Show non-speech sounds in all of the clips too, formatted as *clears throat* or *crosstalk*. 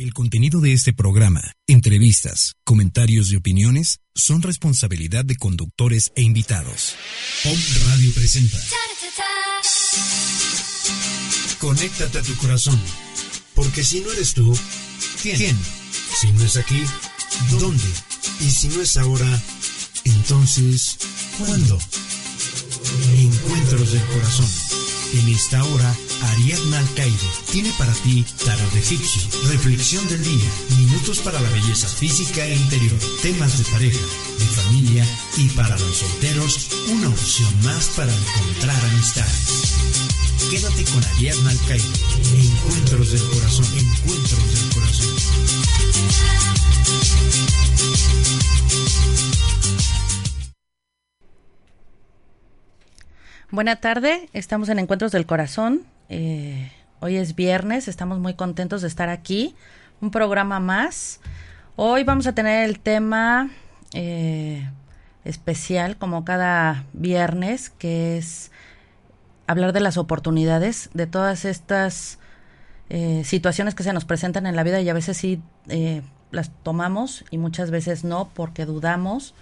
El contenido de este programa, entrevistas, comentarios y opiniones son responsabilidad de conductores e invitados. Pop Radio presenta. Conéctate a tu corazón, porque si no eres tú, ¿quién? ¿Quién? Si no es aquí, ¿dónde? Y si no es ahora, entonces, ¿cuándo? Encuentros del corazón. En esta hora, Ariadna Alcaide tiene para ti Tarot Egipcio, Reflexión del Día, Minutos para la Belleza Física e Interior, temas de pareja, de familia y para los solteros, una opción más para encontrar amistades. Quédate con Ariadna Alcaide. Encuentros del Corazón, Encuentros del Corazón. Buena tarde, estamos en Encuentros del Corazón. Eh, hoy es viernes, estamos muy contentos de estar aquí. Un programa más. Hoy vamos a tener el tema eh, especial, como cada viernes, que es hablar de las oportunidades, de todas estas eh, situaciones que se nos presentan en la vida y a veces sí las tomamos y muchas veces no porque dudamos.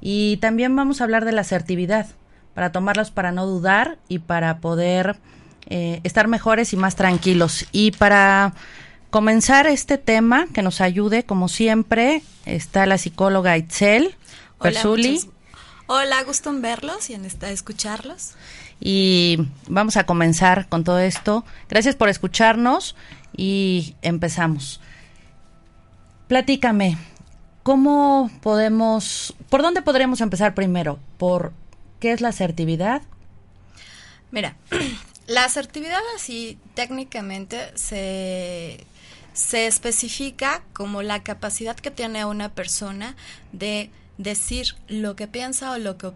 Y también vamos a hablar de la asertividad para tomarlos para no dudar y para poder eh, estar mejores y más tranquilos. Y para comenzar este tema, que nos ayude, como siempre, está la psicóloga Itzel Persuli. Hola, gusto en verlos y en esta, escucharlos. Y vamos a comenzar con todo esto. Gracias por escucharnos y empezamos. Platícame, ¿cómo podemos, por dónde podremos empezar primero? ¿Por ¿Qué es la asertividad? Mira, *clears throat* la asertividad así técnicamente se, se especifica como la capacidad que tiene una persona de decir lo que piensa o lo que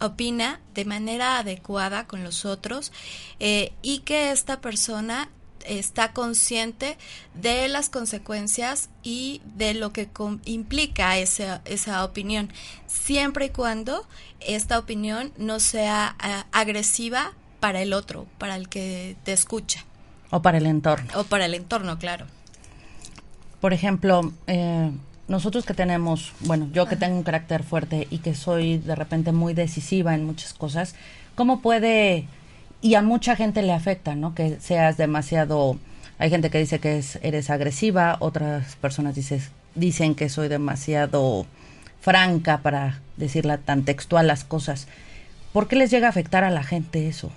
opina de manera adecuada con los otros eh, y que esta persona está consciente de las consecuencias y de lo que implica esa, esa opinión, siempre y cuando esta opinión no sea eh, agresiva para el otro, para el que te escucha. O para el entorno. O para el entorno, claro. Por ejemplo, eh, nosotros que tenemos, bueno, yo que tengo un carácter fuerte y que soy de repente muy decisiva en muchas cosas, ¿cómo puede y a mucha gente le afecta, ¿no? Que seas demasiado, hay gente que dice que es, eres agresiva, otras personas dices, dicen que soy demasiado franca para decirla tan textual las cosas. ¿Por qué les llega a afectar a la gente eso?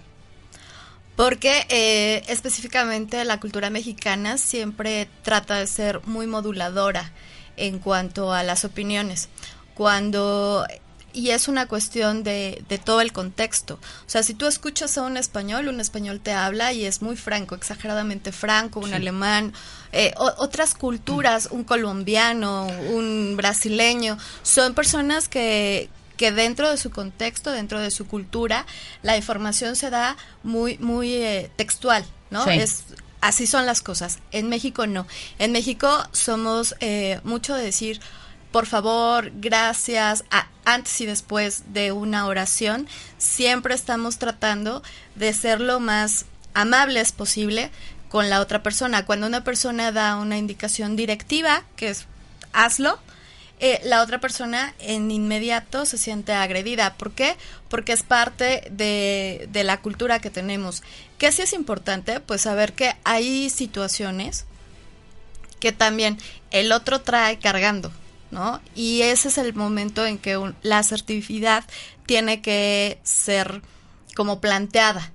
Porque eh, específicamente la cultura mexicana siempre trata de ser muy moduladora en cuanto a las opiniones. Cuando y es una cuestión de, de, todo el contexto. O sea, si tú escuchas a un español, un español te habla y es muy franco, exageradamente franco, un alemán, eh, otras culturas, un colombiano, un brasileño, son personas que, que dentro de su contexto, dentro de su cultura, la información se da muy, muy eh, textual, ¿no? Es así son las cosas. En México no. En México somos eh, mucho de decir por favor, gracias, antes y después de una oración, siempre estamos tratando de ser lo más amables posible con la otra persona. Cuando una persona da una indicación directiva, que es hazlo, eh, la otra persona en inmediato se siente agredida. ¿Por qué? Porque es parte de, de la cultura que tenemos. ¿Qué sí es importante? Pues saber que hay situaciones que también el otro trae cargando. ¿no? Y ese es el momento en que la asertividad tiene que ser como planteada.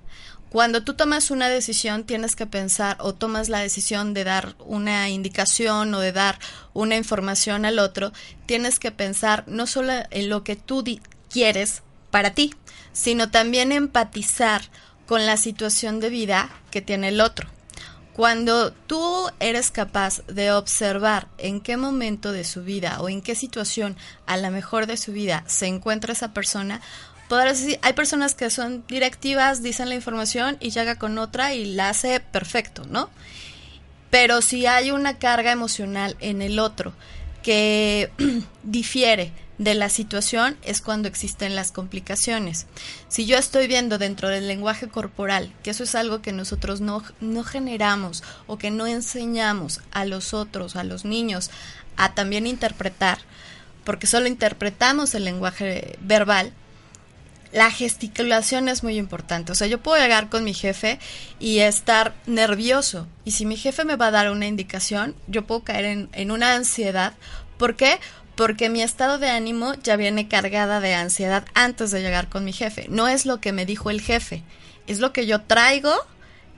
Cuando tú tomas una decisión, tienes que pensar o tomas la decisión de dar una indicación o de dar una información al otro, tienes que pensar no solo en lo que tú quieres para ti, sino también empatizar con la situación de vida que tiene el otro. Cuando tú eres capaz de observar en qué momento de su vida o en qué situación a la mejor de su vida se encuentra esa persona, podrás decir, hay personas que son directivas, dicen la información y llega con otra y la hace perfecto, ¿no? Pero si hay una carga emocional en el otro que *clears throat* difiere de la situación es cuando existen las complicaciones. Si yo estoy viendo dentro del lenguaje corporal, que eso es algo que nosotros no, no generamos o que no enseñamos a los otros, a los niños, a también interpretar, porque solo interpretamos el lenguaje verbal, la gesticulación es muy importante. O sea, yo puedo llegar con mi jefe y estar nervioso. Y si mi jefe me va a dar una indicación, yo puedo caer en, en una ansiedad. ¿Por qué? Porque mi estado de ánimo ya viene cargada de ansiedad antes de llegar con mi jefe. No es lo que me dijo el jefe, es lo que yo traigo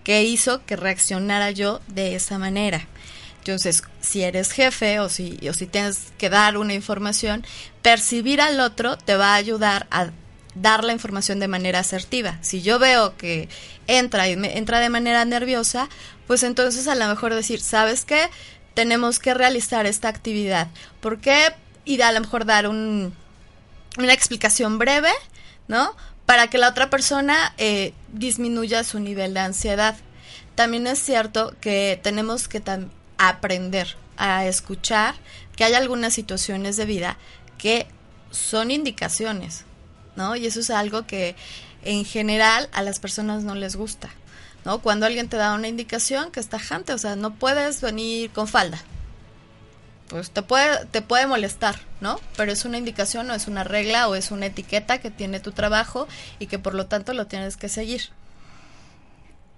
que hizo que reaccionara yo de esa manera. Entonces, si eres jefe o si, o si tienes que dar una información, percibir al otro te va a ayudar a dar la información de manera asertiva. Si yo veo que entra y me entra de manera nerviosa, pues entonces a lo mejor decir, ¿sabes qué? Tenemos que realizar esta actividad. ¿Por qué? Y a lo mejor dar un, una explicación breve, ¿no? Para que la otra persona eh, disminuya su nivel de ansiedad. También es cierto que tenemos que aprender a escuchar que hay algunas situaciones de vida que son indicaciones, Y eso es algo que en general a las personas no les gusta, ¿no? Cuando alguien te da una indicación que está jante, o sea, no puedes venir con falda. Pues te puede, te puede molestar, ¿no? Pero es una indicación o es una regla o es una etiqueta que tiene tu trabajo y que por lo tanto lo tienes que seguir.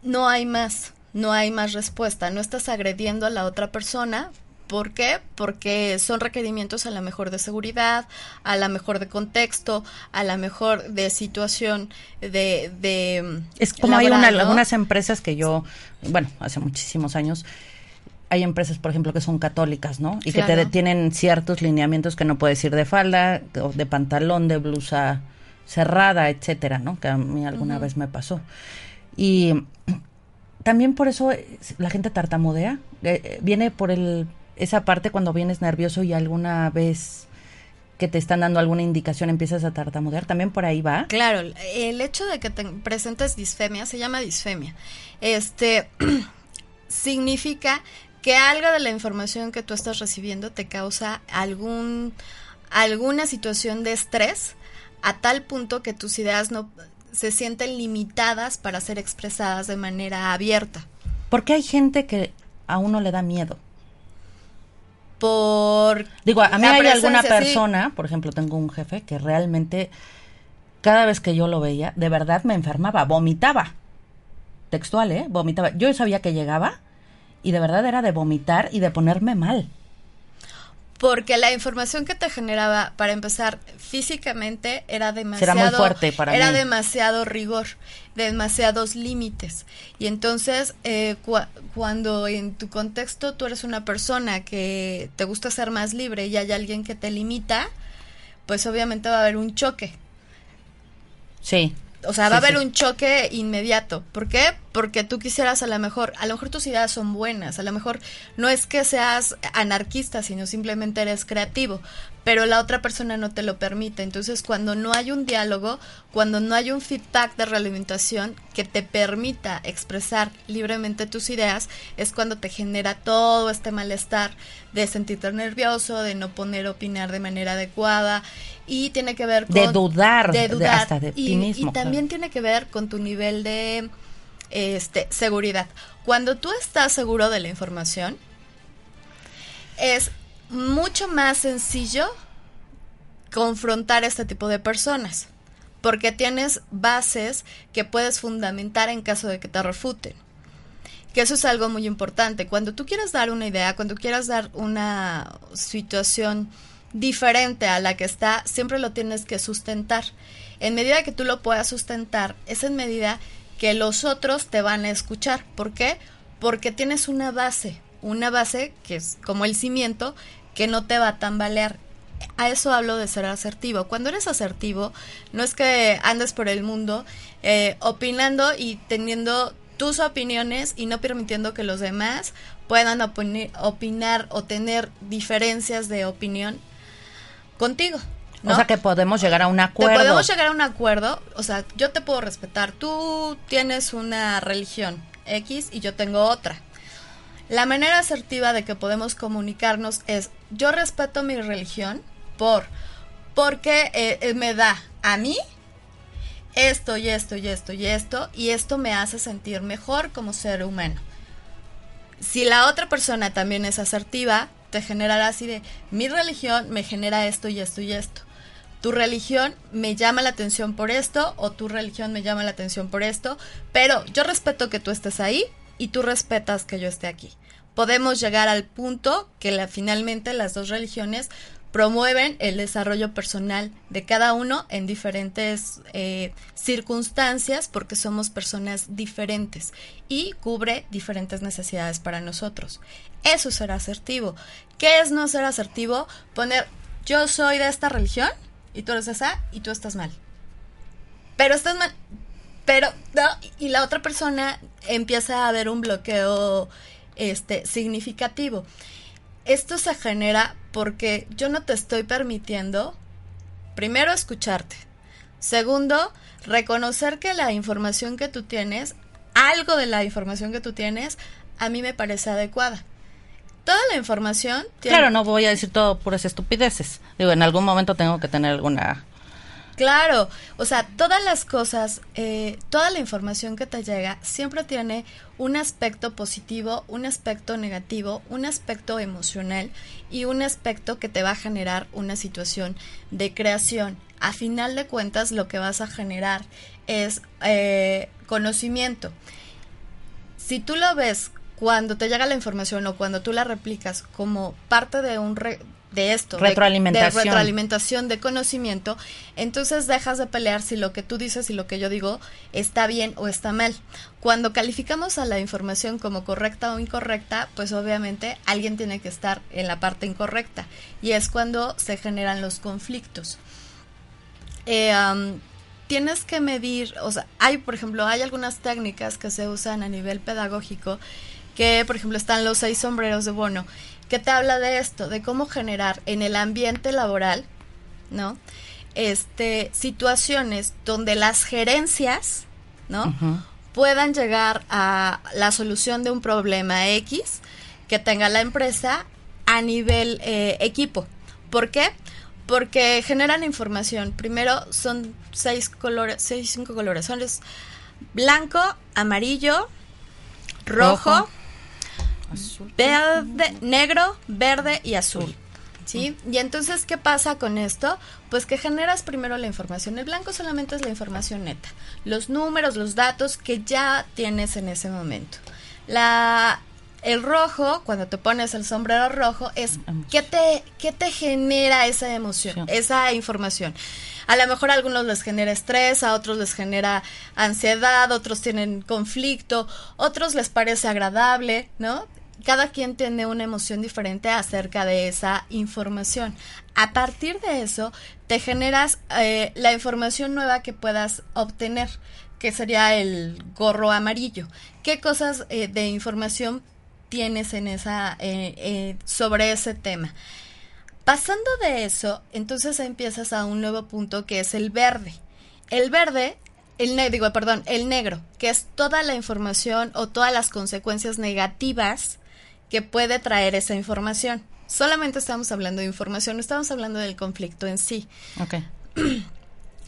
No hay más, no hay más respuesta. No estás agrediendo a la otra persona ¿Por qué? Porque son requerimientos a la mejor de seguridad, a la mejor de contexto, a la mejor de situación de... de es como hay algunas empresas que yo, bueno, hace muchísimos años, hay empresas, por ejemplo, que son católicas, ¿no? Y que te tienen ciertos lineamientos que no puedes ir de falda, de pantalón, de blusa cerrada, etcétera, ¿no? Que a mí alguna vez me pasó. Y también por eso la gente tartamudea. Eh, eh, viene por el esa parte cuando vienes nervioso y alguna vez que te están dando alguna indicación empiezas a tartamudear, también por ahí va. Claro, el hecho de que te presentes disfemia se llama disfemia. Este *clears throat* significa que algo de la información que tú estás recibiendo te causa algún alguna situación de estrés a tal punto que tus ideas no se sienten limitadas para ser expresadas de manera abierta. Porque hay gente que a uno le da miedo por... Digo, a mí hay alguna persona, por ejemplo, tengo un jefe que realmente cada vez que yo lo veía, de verdad me enfermaba, vomitaba. Textual, ¿eh? Vomitaba. Yo sabía que llegaba y de verdad era de vomitar y de ponerme mal porque la información que te generaba para empezar físicamente era demasiado era muy fuerte para era demasiado rigor demasiados límites. Y entonces eh, cuando en tu contexto tú eres una persona que te gusta ser más libre y hay alguien que te limita pues obviamente va a haber un choque. Sí o sea, va a haber un choque inmediato. ¿Por qué? Porque tú quisieras a lo mejor, a lo mejor tus ideas son buenas, a lo mejor no es que seas anarquista, sino simplemente eres creativo, pero la otra persona no te lo permite. Entonces, cuando no hay un diálogo, cuando no hay un feedback de realimentación que te permita expresar libremente tus ideas, es cuando te genera todo este malestar de sentirte nervioso, de no poner opinar de manera adecuada y tiene que ver con de dudar, de dudar hasta de ti mismo. Y también tiene que ver con tu nivel de este seguridad. Cuando tú estás seguro de la información, es mucho más sencillo confrontar a este tipo de personas, porque tienes bases que puedes fundamentar en caso de que te refuten. Que eso es algo muy importante. Cuando tú quieras dar una idea, cuando quieras dar una situación diferente a la que está, siempre lo tienes que sustentar. En medida que tú lo puedas sustentar, es en medida que los otros te van a escuchar. ¿Por qué? Porque tienes una base, una base que es como el cimiento que no te va a tambalear. A eso hablo de ser asertivo. Cuando eres asertivo, no es que andes por el mundo eh, opinando y teniendo tus opiniones y no permitiendo que los demás puedan opinar o tener diferencias de opinión contigo. O sea que podemos llegar a un acuerdo. podemos llegar a un acuerdo, o sea, yo te puedo respetar. Tú tienes una religión X y yo tengo otra. La manera asertiva de que podemos comunicarnos es, yo respeto mi religión por porque eh, eh, me da a mí esto y esto y esto y esto, y esto me hace sentir mejor como ser humano. Si la otra persona también es asertiva, te generará así de, mi religión me genera esto y esto y esto. Tu religión me llama la atención por esto o tu religión me llama la atención por esto, pero yo respeto que tú estés ahí y tú respetas que yo esté aquí. Podemos llegar al punto que la, finalmente las dos religiones promueven el desarrollo personal de cada uno en diferentes eh, circunstancias porque somos personas diferentes y cubre diferentes necesidades para nosotros. Eso es ser asertivo. ¿Qué es no ser asertivo? Poner yo soy de esta religión y tú eres esa y tú estás mal. Pero estás mal. Pero, no, y la otra persona empieza a haber un bloqueo este, significativo. Esto se genera porque yo no te estoy permitiendo, primero, escucharte. Segundo, reconocer que la información que tú tienes, algo de la información que tú tienes, a mí me parece adecuada. Toda la información... Claro, no voy a decir todo puras estupideces. Digo, en algún momento tengo que tener alguna Claro, o sea, todas las cosas, eh, toda la información que te llega siempre tiene un aspecto positivo, un aspecto negativo, un aspecto emocional y un aspecto que te va a generar una situación de creación. A final de cuentas, lo que vas a generar es eh, conocimiento. Si tú lo ves cuando te llega la información o cuando tú la replicas como parte de un, de esto, retroalimentación. De, retroalimentación, de conocimiento, entonces dejas de pelear si lo que tú dices y lo que yo digo está bien o está mal. Cuando calificamos a la información como correcta o incorrecta, pues obviamente alguien tiene que estar en la parte incorrecta y es cuando se generan los conflictos. Eh, tienes que medir, o sea, hay, por ejemplo, hay algunas técnicas que se usan a nivel pedagógico que, por ejemplo, están los seis sombreros de bono que te habla de esto, de cómo generar en el ambiente laboral, ¿no? Este, situaciones donde las gerencias, ¿no? Puedan llegar a la solución de un problema X que tenga la empresa a nivel eh, equipo. ¿Por qué? Porque generan información. Primero son seis colores, seis, cinco colores. Son los blanco, amarillo, rojo Verde, negro, verde y azul. ¿Sí? Y entonces, ¿qué pasa con esto? Pues que generas primero la información. El blanco solamente es la información neta. Los números, los datos que ya tienes en ese momento. La, el rojo, cuando te pones el sombrero rojo, es ¿qué te, qué te genera esa emoción, esa información? A lo mejor a algunos les genera estrés, a otros les genera ansiedad, otros tienen conflicto, otros les parece agradable, ¿no? Cada quien tiene una emoción diferente acerca de esa información. A partir de eso, te generas eh, la información nueva que puedas obtener, que sería el gorro amarillo. ¿Qué cosas eh, de información tienes en esa, eh, sobre ese tema? Pasando de eso, entonces empiezas a un nuevo punto que es el verde. El verde el digo, perdón, el negro, que es toda la información o todas las consecuencias negativas que puede traer esa información. Solamente estamos hablando de información, no estamos hablando del conflicto en sí. Ok.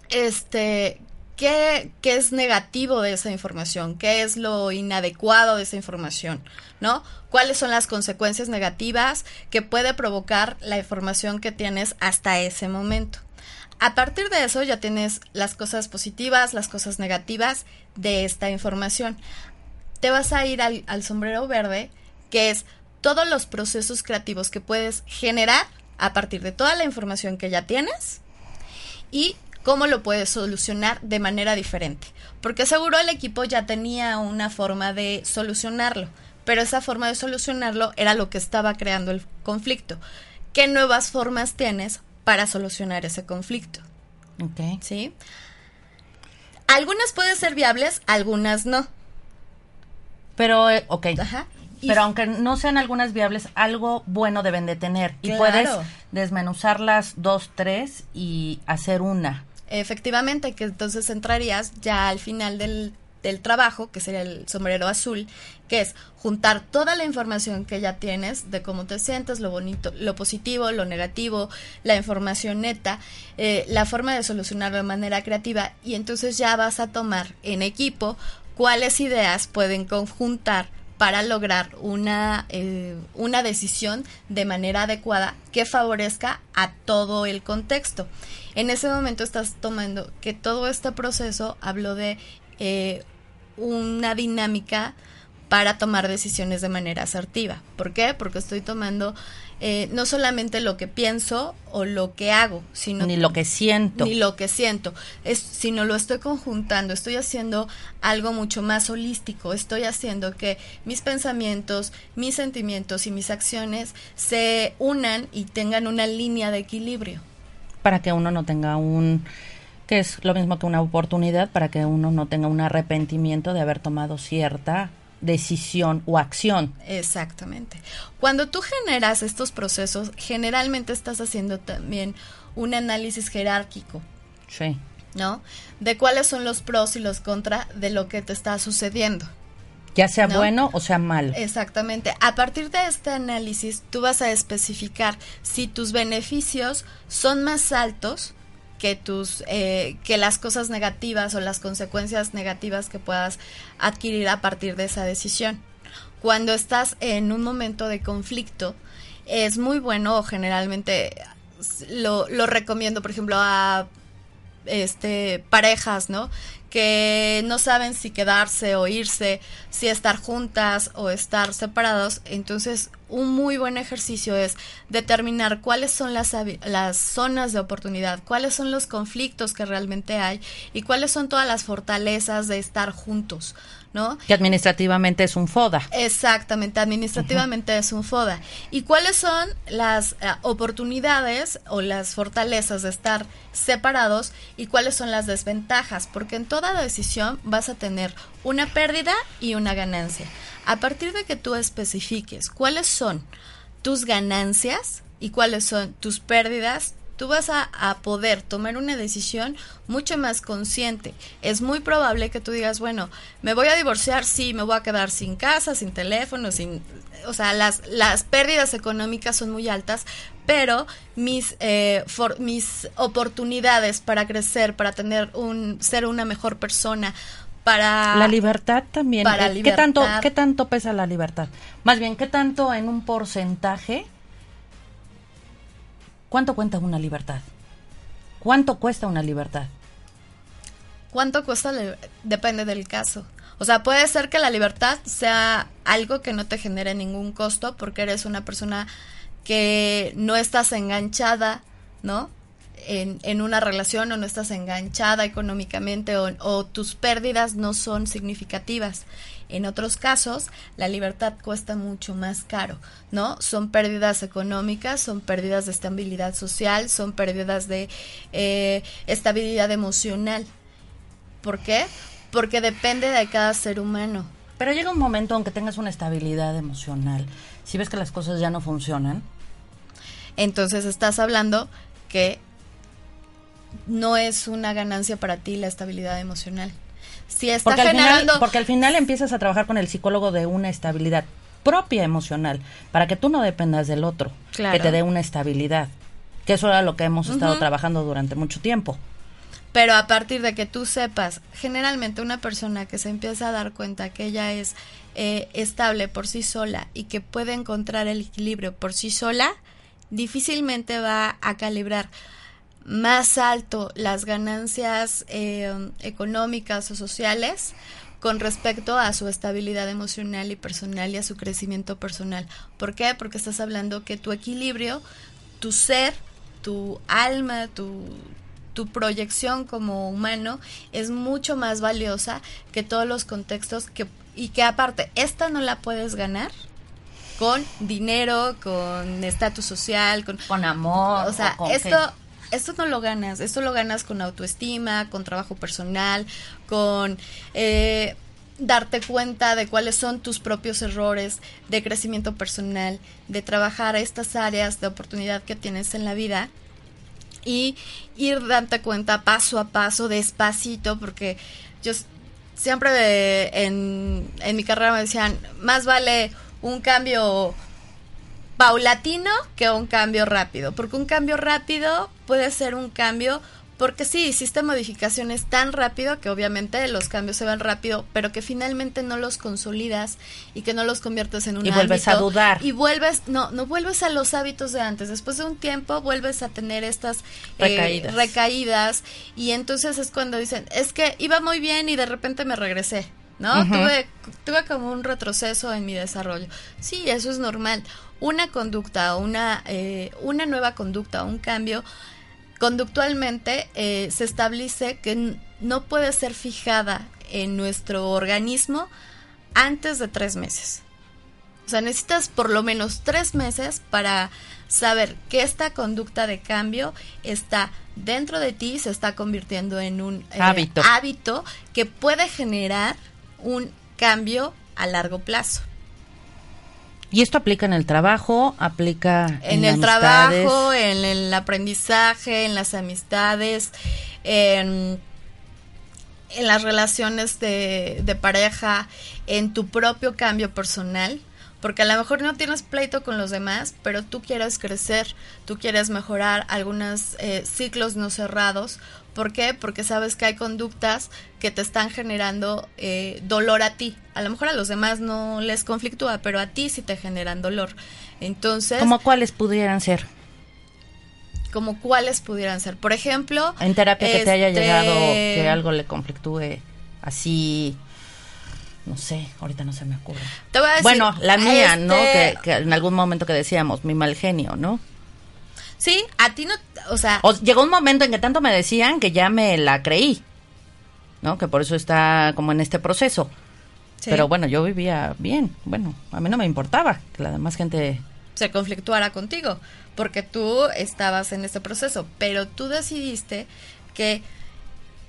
Este, ¿qué, ¿qué, es negativo de esa información? ¿Qué es lo inadecuado de esa información? ¿No? ¿Cuáles son las consecuencias negativas que puede provocar la información que tienes hasta ese momento? A partir de eso ya tienes las cosas positivas, las cosas negativas de esta información. Te vas a ir al, al sombrero verde que es todos los procesos creativos que puedes generar a partir de toda la información que ya tienes y cómo lo puedes solucionar de manera diferente. Porque seguro el equipo ya tenía una forma de solucionarlo, pero esa forma de solucionarlo era lo que estaba creando el conflicto. ¿Qué nuevas formas tienes para solucionar ese conflicto? Ok. ¿Sí? Algunas pueden ser viables, algunas no. Pero, eh, ok. Ajá. Pero aunque no sean algunas viables, algo bueno deben de tener. Y puedes desmenuzarlas dos, tres y hacer una. Efectivamente, que entonces entrarías ya al final del del trabajo, que sería el sombrero azul, que es juntar toda la información que ya tienes de cómo te sientes, lo bonito, lo positivo, lo negativo, la información neta, eh, la forma de solucionarlo de manera creativa y entonces ya vas a tomar en equipo cuáles ideas pueden conjuntar para lograr una, eh, una decisión de manera adecuada que favorezca a todo el contexto. En ese momento estás tomando que todo este proceso habló de eh, una dinámica para tomar decisiones de manera asertiva. ¿Por qué? Porque estoy tomando eh, no solamente lo que pienso o lo que hago, sino ni lo que siento, ni lo que siento, es, sino lo estoy conjuntando, estoy haciendo algo mucho más holístico, estoy haciendo que mis pensamientos, mis sentimientos y mis acciones se unan y tengan una línea de equilibrio. Para que uno no tenga un que es lo mismo que una oportunidad para que uno no tenga un arrepentimiento de haber tomado cierta decisión o acción. Exactamente. Cuando tú generas estos procesos, generalmente estás haciendo también un análisis jerárquico. Sí. ¿No? De cuáles son los pros y los contras de lo que te está sucediendo. Ya sea bueno o sea malo. Exactamente. A partir de este análisis, tú vas a especificar si tus beneficios son más altos que tus eh, que las cosas negativas o las consecuencias negativas que puedas adquirir a partir de esa decisión. Cuando estás en un momento de conflicto, es muy bueno, generalmente lo, lo recomiendo, por ejemplo, a este parejas, ¿no? Que no saben si quedarse o irse, si estar juntas o estar separados. Entonces, un muy buen ejercicio es determinar cuáles son las, las zonas de oportunidad, cuáles son los conflictos que realmente hay y cuáles son todas las fortalezas de estar juntos. ¿No? Que administrativamente es un FODA. Exactamente, administrativamente es un FODA. ¿Y cuáles son las eh, oportunidades o las fortalezas de estar separados y cuáles son las desventajas? Porque en toda decisión vas a tener una pérdida y una ganancia. A partir de que tú especifiques cuáles son tus ganancias y cuáles son tus pérdidas, tú vas a, poder tomar una decisión mucho más consciente. Es muy probable que tú digas, bueno, me voy a divorciar, sí, me voy a quedar sin casa, sin teléfono, sin... O sea, las, las pérdidas económicas son muy altas, pero mis, eh, mis oportunidades para crecer, para tener un, ser una mejor persona, para la libertad también. Para eh, ¿Qué tanto qué tanto pesa la libertad? Más bien, ¿qué tanto en un porcentaje ¿Cuánto cuenta una libertad? ¿Cuánto cuesta una libertad? ¿Cuánto cuesta? Depende del caso. O sea, puede ser que la libertad sea algo que no te genere ningún costo porque eres una persona que no estás enganchada, ¿no? En, una relación o no estás enganchada económicamente o tus pérdidas no son significativas. En otros casos, la libertad cuesta mucho más caro, ¿no? Son pérdidas económicas, son pérdidas de estabilidad social, son pérdidas de eh, estabilidad emocional. ¿Por qué? Porque depende de cada ser humano. Pero llega un momento aunque tengas una estabilidad emocional, si ves que las cosas ya no funcionan. Entonces estás hablando que no es una ganancia para ti la estabilidad emocional si está porque generando... Al final, porque al final empiezas a trabajar con el psicólogo de una estabilidad propia emocional, para que tú no dependas del otro, que te dé una estabilidad. Que eso era lo que hemos estado trabajando durante mucho tiempo. Pero a partir de que tú sepas, generalmente una persona que se empieza a dar cuenta que ella es eh, estable por sí sola y que puede encontrar el equilibrio por sí sola, difícilmente va a calibrar más alto las ganancias eh, económicas o sociales con respecto a su estabilidad emocional y personal y a su crecimiento personal. ¿Por qué? Porque estás hablando que tu equilibrio, tu ser, tu alma, tu, tu proyección como humano es mucho más valiosa que todos los contextos que y que aparte esta no la puedes ganar con dinero, con estatus social, con, con amor. O sea, esto esto no lo ganas, esto lo ganas con autoestima, con trabajo personal, con eh, darte cuenta de cuáles son tus propios errores de crecimiento personal, de trabajar estas áreas de oportunidad que tienes en la vida y ir darte cuenta paso a paso, despacito, porque yo siempre en, en mi carrera me decían, más vale un cambio paulatino que un cambio rápido, porque un cambio rápido puede ser un cambio porque sí, hiciste modificaciones tan rápido que obviamente los cambios se van rápido, pero que finalmente no los consolidas y que no los conviertes en un y vuelves a dudar y vuelves no no vuelves a los hábitos de antes. Después de un tiempo vuelves a tener estas eh, recaídas, y entonces es cuando dicen es que iba muy bien y de repente me regresé. ¿No? tuve, tuve como un retroceso en mi desarrollo. Sí, eso es normal. Una conducta, una, eh, una nueva conducta, un cambio, conductualmente eh, se establece que no puede ser fijada en nuestro organismo antes de tres meses. O sea, necesitas por lo menos tres meses para saber que esta conducta de cambio está dentro de ti, se está convirtiendo en un eh, hábito. hábito que puede generar un cambio a largo plazo. Y esto aplica en el trabajo, aplica en, el trabajo, en el aprendizaje, en las amistades, en, las relaciones de, de pareja, en tu propio cambio personal porque a lo mejor no tienes pleito con los demás, pero tú quieres crecer, tú quieres mejorar algunos eh, ciclos no cerrados. ¿Por qué? Porque sabes que hay conductas que te están generando eh, dolor a ti. A lo mejor a los demás no les conflictúa, pero a ti sí te generan dolor. Entonces... ¿Cómo cuáles pudieran ser? como cuáles pudieran ser. Por ejemplo... En terapia que te haya llegado este que algo le conflictúe así no sé, ahorita no se me ocurre. bueno, la mía, ¿no? Este que, en algún momento que decíamos, mi mal genio, ¿no? Sí, a ti no, o sea... llegó un momento en que tanto me decían que ya me la creí, ¿no? Que por eso está como en este proceso. Pero bueno, yo vivía bien, bueno, a mí no me importaba que la demás gente... Se conflictuara contigo, porque tú estabas en este proceso, pero tú decidiste que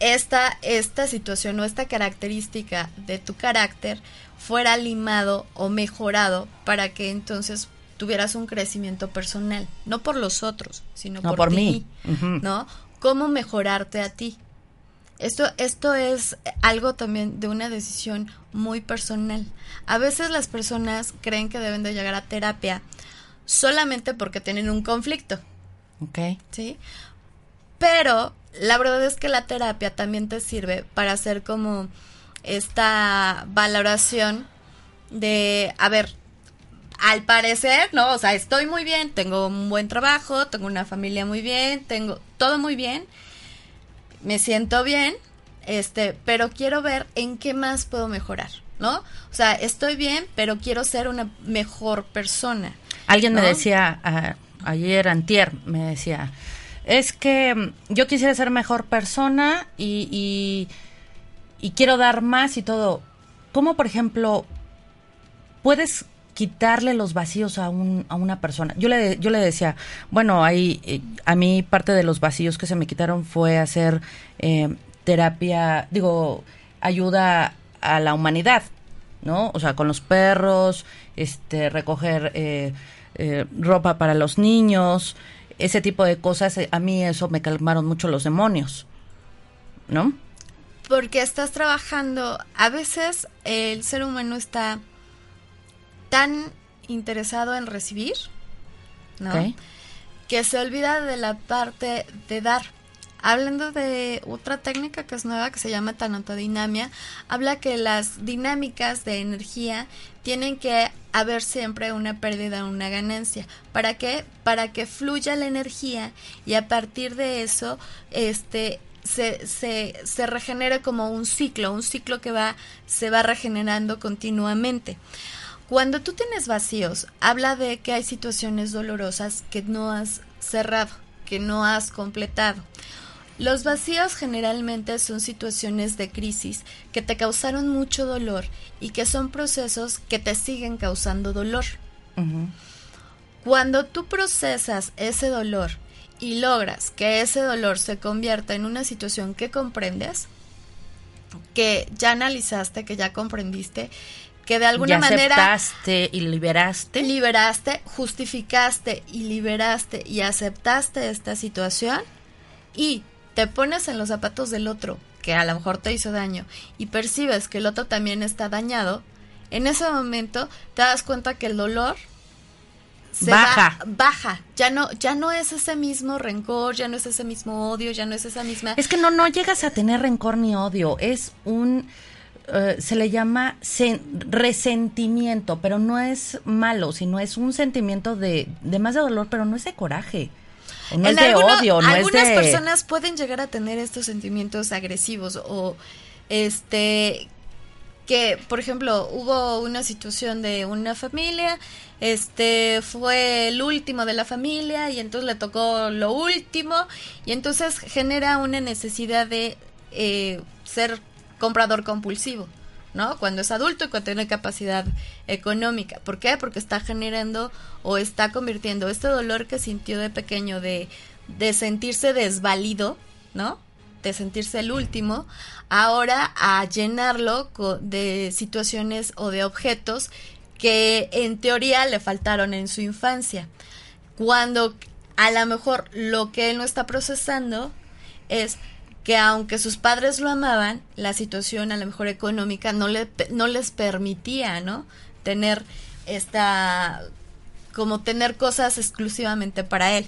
esta, esta situación o esta característica de tu carácter fuera limado o mejorado para que entonces tuvieras un crecimiento personal, no por los otros, sino por, mí, ¿no? ¿Cómo mejorarte a ti? Esto, esto es algo también de una decisión muy personal. A veces las personas creen que deben de llegar a terapia solamente porque tienen un conflicto. Ok. ¿Sí? Pero la verdad es que la terapia también te sirve para hacer como esta valoración de, a ver, al parecer, ¿no? O sea, estoy muy bien, tengo un buen trabajo, tengo una familia muy bien, tengo todo muy bien, me siento bien, este, pero quiero ver en qué más puedo mejorar, ¿no? O sea, estoy bien, pero quiero ser una mejor persona. Alguien me decía ayer, antier, me decía, es que mm, yo quisiera ser mejor persona y, y, quiero dar más y todo. ¿Cómo, por ejemplo, puedes quitarle los vacíos a, un, a una persona? Yo le, yo le decía, bueno, ahí, eh, a mí parte de los vacíos que se me quitaron fue hacer eh, terapia, digo, ayuda a la humanidad, ¿no? O sea, con los perros, este, recoger eh, ropa para los niños, ese tipo de cosas, eh, a mí eso me calmaron mucho los demonios, ¿no? Porque estás trabajando, a veces el ser humano está tan interesado en recibir, ¿no? Que se olvida de la parte de dar. Hablando de otra técnica que es nueva, que se llama tanatodinamia, habla que las dinámicas de energía tienen que haber siempre una pérdida o una ganancia. ¿Para qué? Para que fluya la energía y a partir de eso, este, se, se, se regenere como un ciclo, un ciclo que va, se va regenerando continuamente. Cuando tú tienes vacíos, habla de que hay situaciones dolorosas que no has cerrado, que no has completado. Los vacíos generalmente son situaciones de crisis que te causaron mucho dolor y que son procesos que te siguen causando dolor. Cuando tú procesas ese dolor y logras que ese dolor se convierta en una situación que comprendes, que ya analizaste, que ya comprendiste, que de alguna manera aceptaste y liberaste, liberaste, justificaste y liberaste y aceptaste esta situación y te pones en los zapatos del otro. que a lo mejor te hizo daño y percibes que el otro también está dañado, en ese momento te das cuenta que el dolor baja. baja. Ya no, ya no es ese mismo rencor, ya no es ese mismo odio, ya no es esa misma. Es que no, no llegas a tener rencor ni odio. Es un eh, se le llama resentimiento, pero no es malo, sino es un sentimiento de, de más de dolor, pero no es de coraje. No es de odio, no algunas es de... personas pueden llegar a tener estos sentimientos agresivos o este que por ejemplo hubo una situación de una familia este fue el último de la familia y entonces le tocó lo último y entonces genera una necesidad de eh, ser comprador compulsivo, ¿no? Cuando es adulto y cuando tiene capacidad económica. ¿Por qué? Porque está generando o está convirtiendo este dolor que sintió de pequeño de, de sentirse desvalido, ¿no? De sentirse el último, ahora a llenarlo de situaciones o de objetos que en teoría le faltaron en su infancia. Cuando a lo mejor lo que él no está procesando es que aunque sus padres lo amaban, la situación a lo mejor económica no, le, no les permitía, ¿no? Tener esta, como tener cosas exclusivamente para él.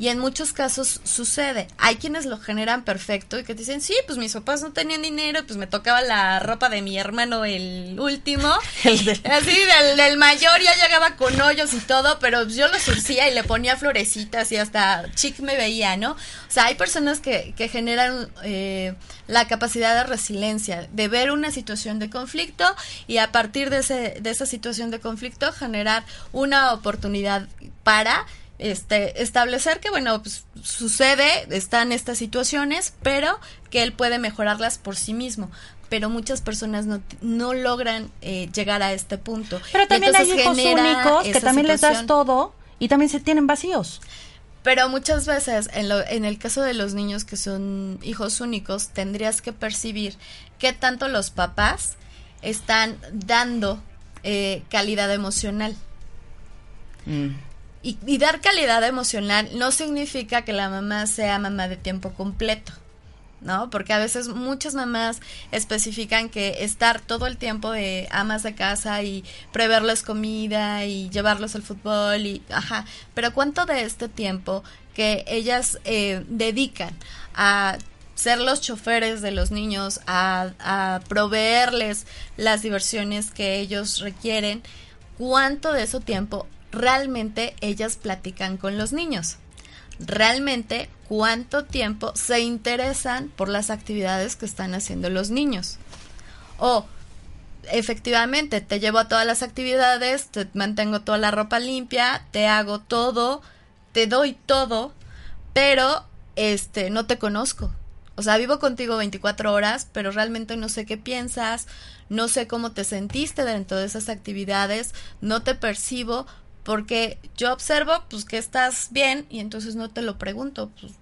Y en muchos casos sucede. Hay quienes lo generan perfecto y que dicen, sí, pues mis papás no tenían dinero, pues me tocaba la ropa de mi hermano el último. *laughs* *laughs* Así, del, mayor ya llegaba con hoyos y todo, pero yo lo surcía y le ponía florecitas y hasta chic me veía, ¿no? O sea, hay personas que, que generan eh, la capacidad de resiliencia, de ver una situación de conflicto y a partir de, ese, de esa situación de conflicto generar una oportunidad para este, establecer que, bueno, pues, sucede, están estas situaciones, pero que él puede mejorarlas por sí mismo. Pero muchas personas no, no logran eh, llegar a este punto. Pero también hay hijos únicos que también les das todo y también se tienen vacíos. Pero muchas veces, en, lo, en el caso de los niños que son hijos únicos, tendrías que percibir qué tanto los papás están dando eh, calidad emocional. Mm. Y, dar calidad emocional no significa que la mamá sea mamá de tiempo completo. ¿no? Porque a veces muchas mamás especifican que estar todo el tiempo de amas de casa y preverles comida y llevarlos al fútbol y, ajá, pero ¿cuánto de este tiempo que ellas eh, dedican a ser los choferes de los niños, a, a proveerles las diversiones que ellos requieren, cuánto de ese tiempo realmente ellas platican con los niños. Realmente cuánto tiempo se interesan por las actividades que están haciendo los niños. O efectivamente te llevo a todas las actividades, te mantengo toda la ropa limpia, te hago todo, te doy todo, pero este no te conozco. O sea, vivo contigo 24 horas, pero realmente no sé qué piensas, no sé cómo te sentiste dentro de esas actividades, no te percibo porque yo observo pues que estás bien y entonces no te lo pregunto, pues,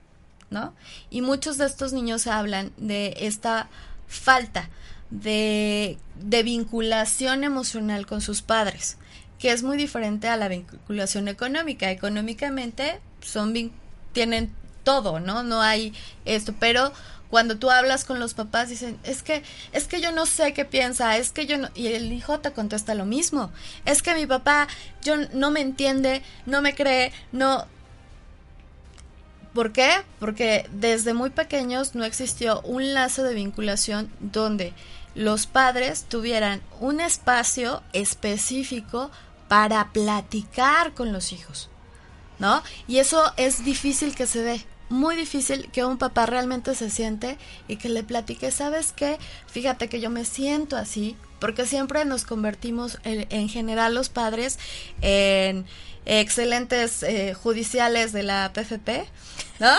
¿no? Y muchos de estos niños hablan de esta falta de, de vinculación emocional con sus padres, que es muy diferente a la vinculación económica. Económicamente son tienen todo, ¿no? No hay esto, pero cuando tú hablas con los papás dicen, es que, es que yo no sé qué piensa, es que yo no, y el hijo te contesta lo mismo, es que mi papá, yo no me entiende, no me cree, no. ¿Por qué? Porque desde muy pequeños no existió un lazo de vinculación donde los padres tuvieran un espacio específico para platicar con los hijos, ¿no? Y eso es difícil que se dé muy difícil que un papá realmente se siente y que le platique, ¿sabes qué? Fíjate que yo me siento así, porque siempre nos convertimos en, general los padres en excelentes eh, judiciales de la PFP, ¿no?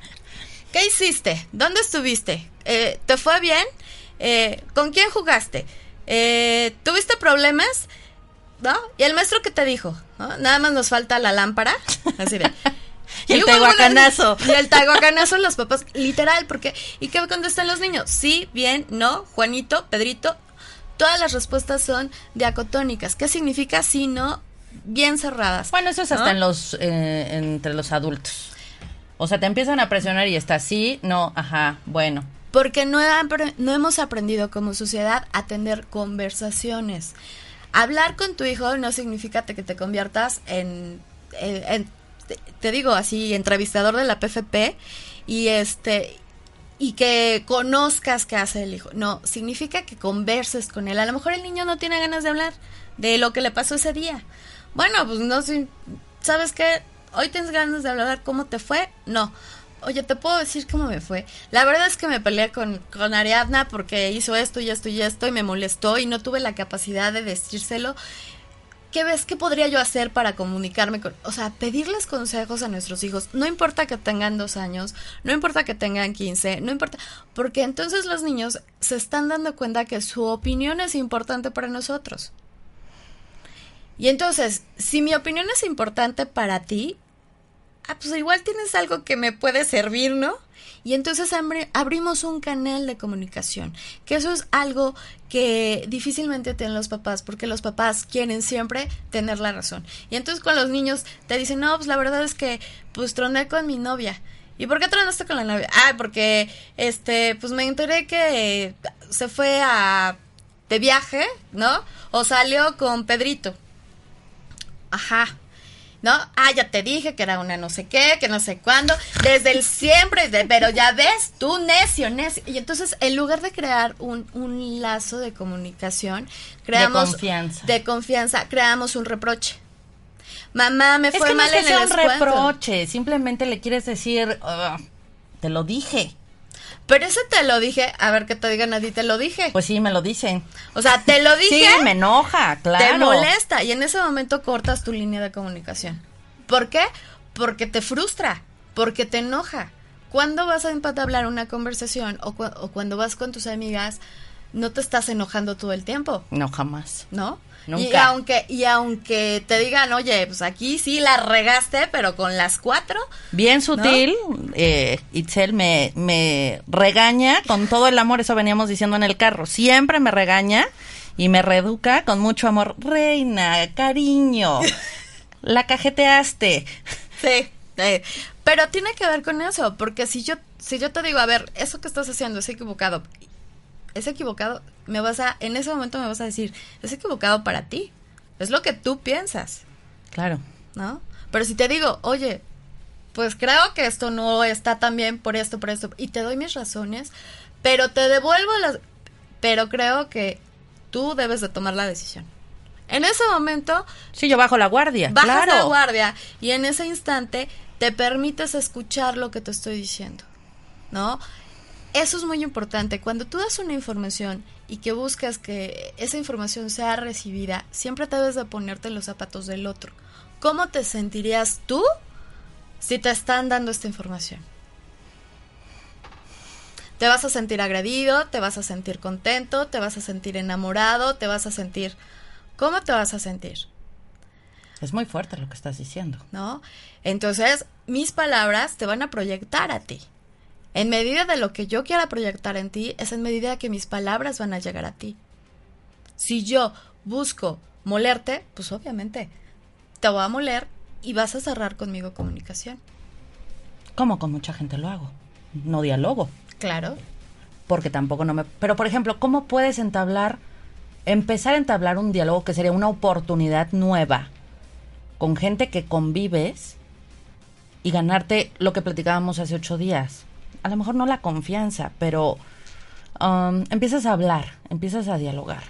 *laughs* ¿Qué hiciste? ¿Dónde estuviste? Eh, ¿Te fue bien? Eh, ¿Con quién jugaste? ¿Tuviste problemas? ¿No? ¿Y el maestro qué te dijo? Nada más nos falta la lámpara. Así de, y el taguacanazo. *laughs* Y el taguacanazo los papás, literal, porque ¿y qué contestan los niños? Sí, bien, no, Juanito, Pedrito. Todas las respuestas son diacotónicas. ¿Qué significa sí, no? Bien cerradas. Bueno, eso es hasta en los eh, entre los adultos. O sea, te empiezan a presionar y está sí, no, ajá, bueno. Porque no, no hemos aprendido como sociedad a tener conversaciones. Hablar con tu hijo no significa que te conviertas en, te digo así, entrevistador de la PFP y este y que conozcas qué hace el hijo. No, significa que converses con él. A lo mejor el niño no tiene ganas de hablar de lo que le pasó ese día. Bueno, pues no sé, ¿sabes qué? Hoy tienes ganas de hablar cómo te fue. No. Oye, ¿te puedo decir cómo me fue? La verdad es que me peleé con, con Ariadna porque hizo esto y esto y esto y me molestó y no tuve la capacidad de decírselo. ¿Qué ves? ¿Qué podría yo hacer para comunicarme con... O sea, pedirles consejos a nuestros hijos. No importa que tengan dos años, no importa que tengan 15, no importa... Porque entonces los niños se están dando cuenta que su opinión es importante para nosotros. Y entonces, si mi opinión es importante para ti, ah, pues igual tienes algo que me puede servir, ¿no? Y entonces abrimos un canal de comunicación, que eso es algo que difícilmente tienen los papás, porque los papás quieren siempre tener la razón. Y entonces cuando los niños te dicen, no, pues la verdad es que pues troné con mi novia. ¿Y por qué tronaste con la novia? Ah, porque este, pues me enteré que se fue a de viaje, ¿no? O salió con Pedrito. Ajá. ¿No? Ah, ya te dije que era una no sé qué, que no sé cuándo, desde el siempre, pero ya ves, tú necio, necio. Y entonces, en lugar de crear un, un lazo de comunicación, creamos... De confianza. De confianza, creamos un reproche. Mamá, me fue es que mal no es que sea un reproche, simplemente le quieres decir, te lo dije. Pero ese te lo dije, a ver que te digan a ti, te lo dije. Pues sí, me lo dicen. O sea, te lo dije. Sí, me enoja, claro. Te molesta y en ese momento cortas tu línea de comunicación. ¿Por qué? Porque te frustra, porque te enoja. Cuando vas a hablar una conversación o, o cuando vas con tus amigas, no te estás enojando todo el tiempo. No, jamás. ¿No? Y aunque, y aunque te digan, oye, pues aquí sí la regaste, pero con las cuatro. Bien sutil, eh, Itzel me, me regaña con todo el amor, eso veníamos diciendo en el carro. Siempre me regaña y me reeduca con mucho amor. Reina, cariño, *laughs* la cajeteaste. Sí, pero tiene que ver con eso, porque si yo, si yo te digo, a ver, eso que estás haciendo es equivocado, es equivocado, me vas a, en ese momento me vas a decir, es equivocado para ti. Es lo que tú piensas. Claro. ¿No? Pero si te digo, oye, pues creo que esto no está tan bien por esto, por esto, y te doy mis razones, pero te devuelvo las... Pero creo que tú debes de tomar la decisión. En ese momento... Sí, yo bajo la guardia. Bajas la guardia y en ese instante te permites escuchar lo que te estoy diciendo. ¿No? Eso es muy importante. Cuando tú das una información y que buscas que esa información sea recibida, siempre debes de ponerte en los zapatos del otro. ¿Cómo te sentirías tú si te están dando esta información? Te vas a sentir agredido, te vas a sentir contento, te vas a sentir enamorado, te vas a sentir... ¿Cómo te vas a sentir? Es muy fuerte lo que estás diciendo. ¿No? Entonces, mis palabras te van a proyectar a ti. En medida de lo que yo quiera proyectar en ti, es en medida que mis palabras van a llegar a ti. Si yo busco molerte, pues obviamente te voy a moler y vas a cerrar conmigo comunicación. Como con mucha gente lo hago. No dialogo. Claro. Porque tampoco no me... Pero, por ejemplo, ¿cómo puedes entablar, empezar a entablar un diálogo que sería una oportunidad nueva con gente que convives y ganarte lo que platicábamos hace ocho días? A lo mejor no la confianza, pero um, empiezas a hablar, empiezas a dialogar,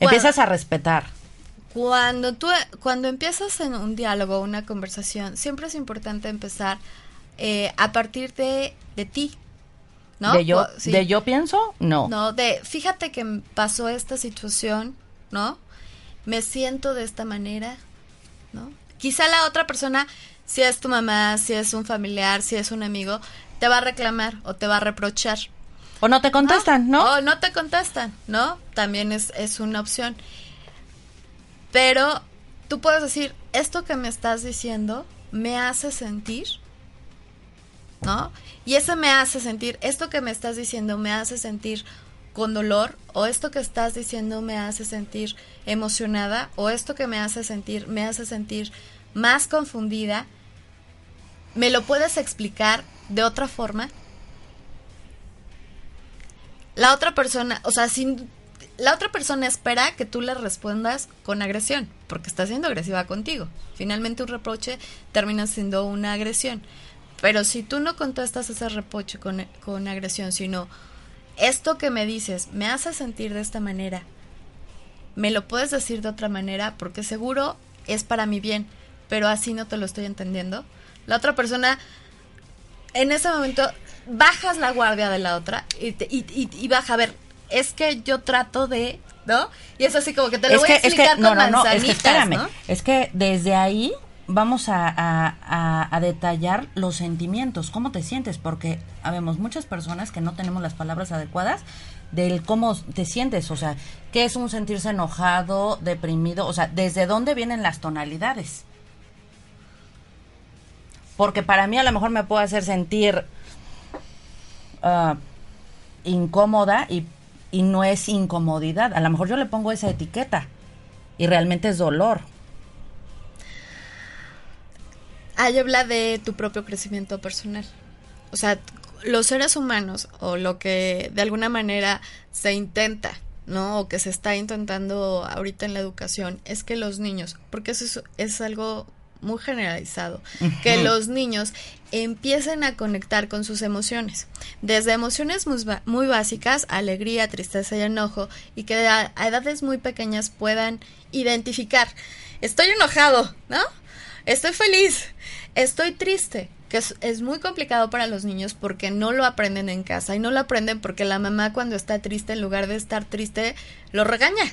empiezas a respetar. Cuando tú, cuando empiezas en un diálogo, una conversación, siempre es importante empezar eh, a partir de, de ti, ¿no? ¿De yo, ¿De yo pienso? No. No, de fíjate que pasó esta situación, ¿no? Me siento de esta manera, ¿no? Quizá la otra persona, si es tu mamá, si es un familiar, si es un amigo, te va a reclamar o te va a reprochar. O no te contestan, ¿no? O no te contestan, ¿no? También es, es una opción. Pero tú puedes decir, esto que me estás diciendo me hace sentir, ¿no? Y eso me hace sentir, esto que me estás diciendo me hace sentir con dolor, o esto que estás diciendo me hace sentir emocionada, o esto que me hace sentir me hace sentir más confundida. ¿Me lo puedes explicar de otra forma? la otra persona, o sea, si la otra persona espera que tú le respondas con agresión, porque está siendo agresiva contigo. Finalmente un reproche termina siendo una agresión. Pero si tú no contestas ese reproche con, con agresión, sino esto que me dices me hace sentir de esta manera, me lo puedes decir de otra manera porque seguro es para mi bien, pero así no te lo estoy entendiendo. La otra persona, en ese momento, bajas la guardia de la otra y, y, y baja a ver, es que yo trato de, ¿no? Y es así como que te lo voy a explicar con manzanitas, no, es que desde ahí vamos a, a, detallar los sentimientos, cómo te sientes, porque habemos muchas personas que no tenemos las palabras adecuadas del cómo te sientes, o sea, qué es un sentirse enojado, deprimido, o sea, desde dónde vienen las tonalidades. Porque para mí a lo mejor me puede hacer sentir uh, incómoda y y no es incomodidad. A lo mejor yo le pongo esa etiqueta y realmente es dolor. Ahí habla de tu propio crecimiento personal. O sea, los seres humanos o lo que de alguna manera se intenta, ¿no? O que se está intentando ahorita en la educación es que los niños, porque eso es, es algo muy generalizado, que los niños empiecen a conectar con sus emociones, desde emociones muy, básicas, alegría, tristeza y enojo, y que a, edades muy pequeñas puedan identificar, estoy enojado, ¿no? Estoy feliz, estoy triste, que es, es, muy complicado para los niños porque no lo aprenden en casa y no lo aprenden porque la mamá cuando está triste, en lugar de estar triste, lo regaña,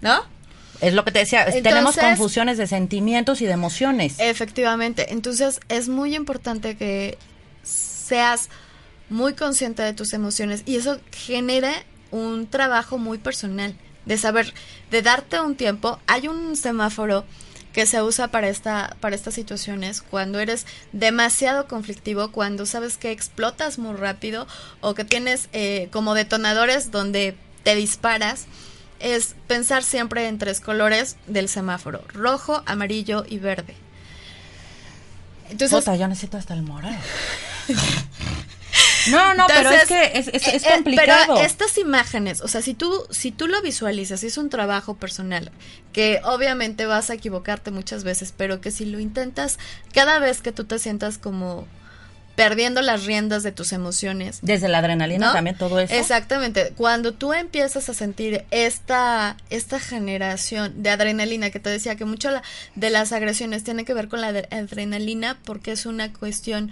¿no? Es lo que te decía, tenemos confusiones de sentimientos y de emociones. Efectivamente, entonces es muy importante que seas muy consciente de tus emociones y eso genera un trabajo muy personal, de saber, de darte un tiempo. Hay un semáforo que se usa para esta para estas situaciones cuando eres demasiado conflictivo cuando sabes que explotas muy rápido o que tienes eh, como detonadores donde te disparas es pensar siempre en tres colores del semáforo, rojo, amarillo y verde. Entonces, yo necesito hasta el morado. *laughs* No, no, pero es que es, es, eh, eh, complicado. Pero estas imágenes, o sea, si tú, si tú lo visualizas, es un trabajo personal, que obviamente vas a equivocarte muchas veces, pero que si lo intentas, cada vez que tú te sientas como perdiendo las riendas de tus emociones. Desde la adrenalina también todo eso. Exactamente. Cuando tú empiezas a sentir esta, esta generación de adrenalina, que te decía que mucho de las agresiones tiene que ver con la adrenalina porque es una cuestión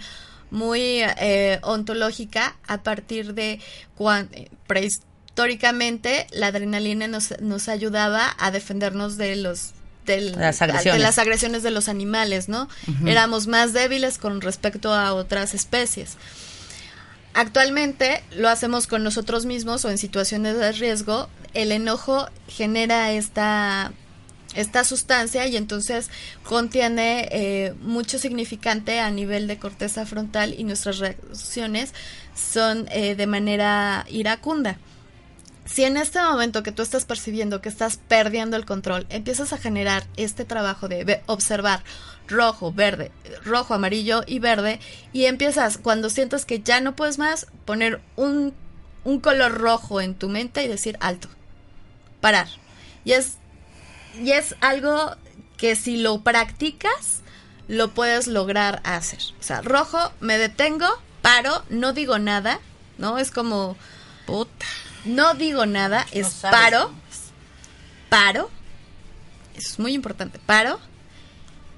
muy eh, ontológica a partir de cuando prehistóricamente la adrenalina nos, nos ayudaba a defendernos de los las de las agresiones de los animales, ¿no? Éramos más débiles con respecto a otras especies. Actualmente lo hacemos con nosotros mismos o en situaciones de riesgo. El enojo genera esta, esta sustancia y entonces contiene eh, mucho significante a nivel de corteza frontal y nuestras reacciones son eh, de manera iracunda si en este momento que tú estás percibiendo que estás perdiendo el control, empiezas a generar este trabajo de observar rojo, verde, rojo, amarillo y verde, y empiezas, cuando sientas que ya no puedes más, poner un, un color rojo en tu mente y decir alto, parar. Y es, y es algo que si lo practicas, lo puedes lograr hacer. O sea, rojo, me detengo, paro, no digo nada, ¿no? Es como, puta no digo nada, es paro, paro, eso es. Muy importante, paro,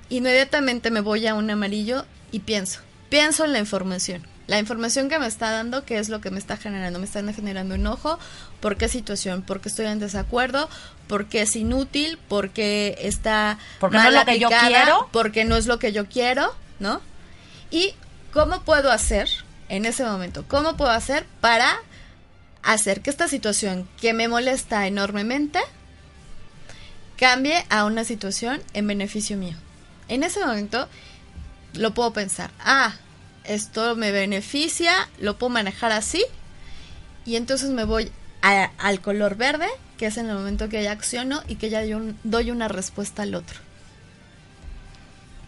inmediatamente me voy a un amarillo y pienso, pienso en la información. La información que me está dando, qué es lo que me está generando, me están generando enojo, por qué situación, porque estoy en desacuerdo, porque es inútil, porque está porque no es lo que yo quiero, porque no es lo que yo quiero, ¿no? Y cómo puedo hacer en ese momento, cómo puedo hacer para hacer que esta situación que me molesta enormemente cambie a una situación en beneficio mío. En ese momento lo puedo pensar, ah, esto me beneficia, lo puedo manejar así, y entonces me voy al color verde, que es en el momento que ya acciono y que ya doy una respuesta al otro.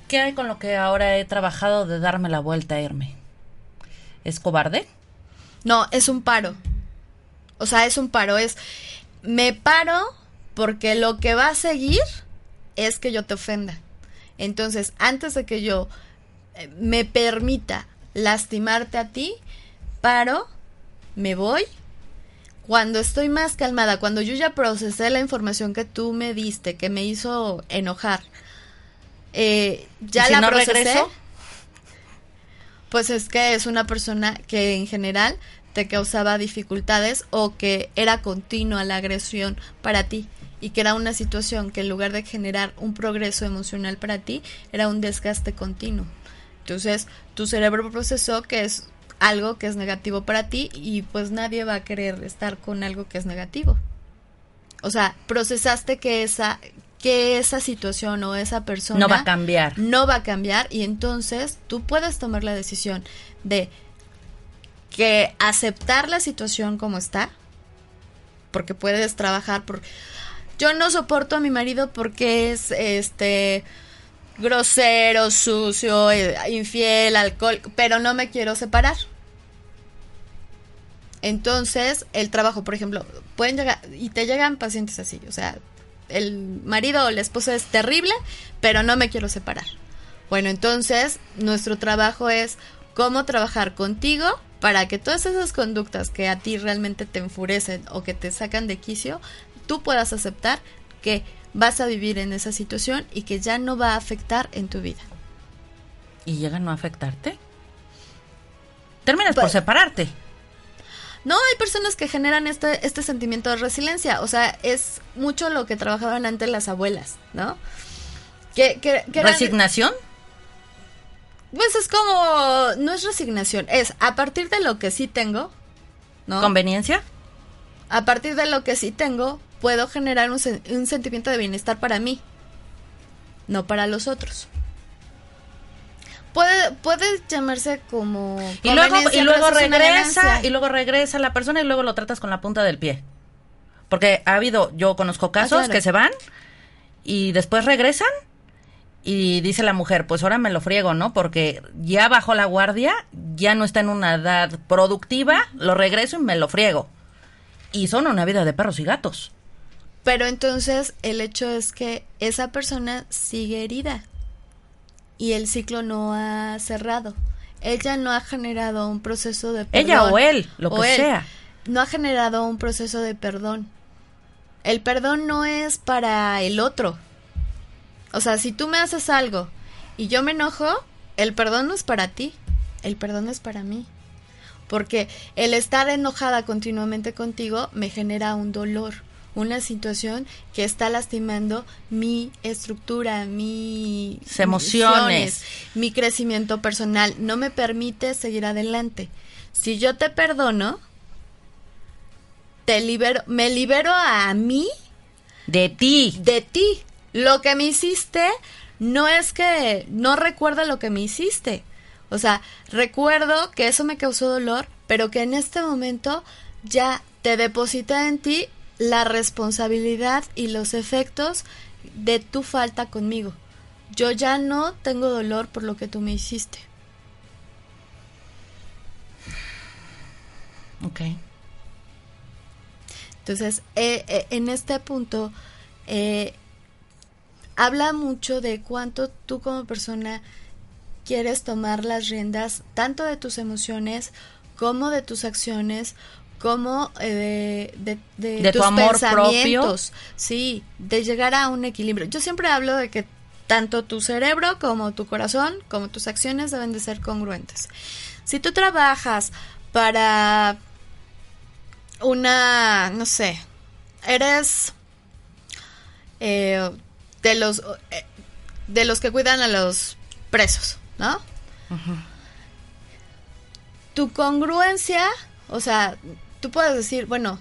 ¿Qué hay con lo que ahora he trabajado de darme la vuelta a irme? ¿Es cobarde? No, es un paro O sea, es un paro, es me paro porque lo que va a seguir es que yo te ofenda. Entonces, antes de que yo eh, me permita lastimarte a ti, paro, me voy. Cuando estoy más calmada, cuando yo ya procesé la información que tú me diste, que me hizo enojar, eh, ya la procesé. Pues es que es una persona que en general te causaba dificultades o que era continua la agresión para ti y que era una situación que en lugar de generar un progreso emocional para ti, era un desgaste continuo. Entonces, tu cerebro procesó que es algo que es negativo para ti y pues nadie va a querer estar con algo que es negativo. O sea, procesaste que esa que esa situación o esa persona no va a cambiar. No va a cambiar y entonces tú puedes tomar la decisión de que aceptar la situación como está, porque puedes trabajar por yo no soporto a mi marido porque es este grosero, sucio, eh, infiel, alcohol, pero no me quiero separar. Entonces, el trabajo, por ejemplo, pueden llegar y te llegan pacientes así, o sea, el marido o la esposa es terrible, pero no me quiero separar. Bueno, entonces nuestro trabajo es cómo trabajar contigo para que todas esas conductas que a ti realmente te enfurecen o que te sacan de quicio, tú puedas aceptar que vas a vivir en esa situación y que ya no va a afectar en tu vida. ¿Y llega a no afectarte? Terminas por pues separarte. No, hay personas que generan este, este sentimiento de resiliencia. O sea, es mucho lo que trabajaban antes las abuelas, ¿no? Que, ¿Resignación? Pues es como, no es resignación, es a partir de lo que sí tengo, ¿no? ¿Conveniencia? A partir de lo que sí tengo, puedo generar un, un sentimiento de bienestar para mí, no para los otros. Puede, puede llamarse como y luego y luego regresa y luego regresa la persona y luego lo tratas con la punta del pie porque ha habido yo conozco ah, casos que se van y después regresan y dice la mujer pues ahora me lo friego no porque ya bajó la guardia ya no está en una edad productiva lo regreso y me lo friego y son una vida de perros y gatos pero entonces el hecho es que esa persona sigue herida y el ciclo no ha cerrado. Ella no ha generado un proceso de perdón. Ella o él, lo que sea. No ha generado un proceso de perdón. El perdón no es para el otro. O sea, si tú me haces algo y yo me enojo, el perdón no es para ti, el perdón es para mí. Porque el estar enojada continuamente contigo me genera un dolor una situación que está lastimando mi estructura, mi emociones, mi crecimiento personal, no me permite seguir adelante. Si yo te perdono, te libero, me libero a mí de ti, de ti. Lo que me hiciste no es que no recuerda lo que me hiciste. O sea, recuerdo que eso me causó dolor, pero que en este momento ya te deposité en ti la responsabilidad y los efectos de tu falta conmigo. Yo ya no tengo dolor por lo que tú me hiciste. Ok. Entonces, eh, eh, en este punto, eh, habla mucho de cuánto tú como persona quieres tomar las riendas tanto de tus emociones como de tus acciones como eh, de, de, tus amor pensamientos, sí, de llegar a un equilibrio. Yo siempre hablo de que tanto tu cerebro como tu corazón, como tus acciones deben de ser congruentes. Si tú trabajas para una, no sé, eres eh, de los eh, de los que cuidan a los presos, ¿no? Tu congruencia, o sea, tú puedes decir, bueno,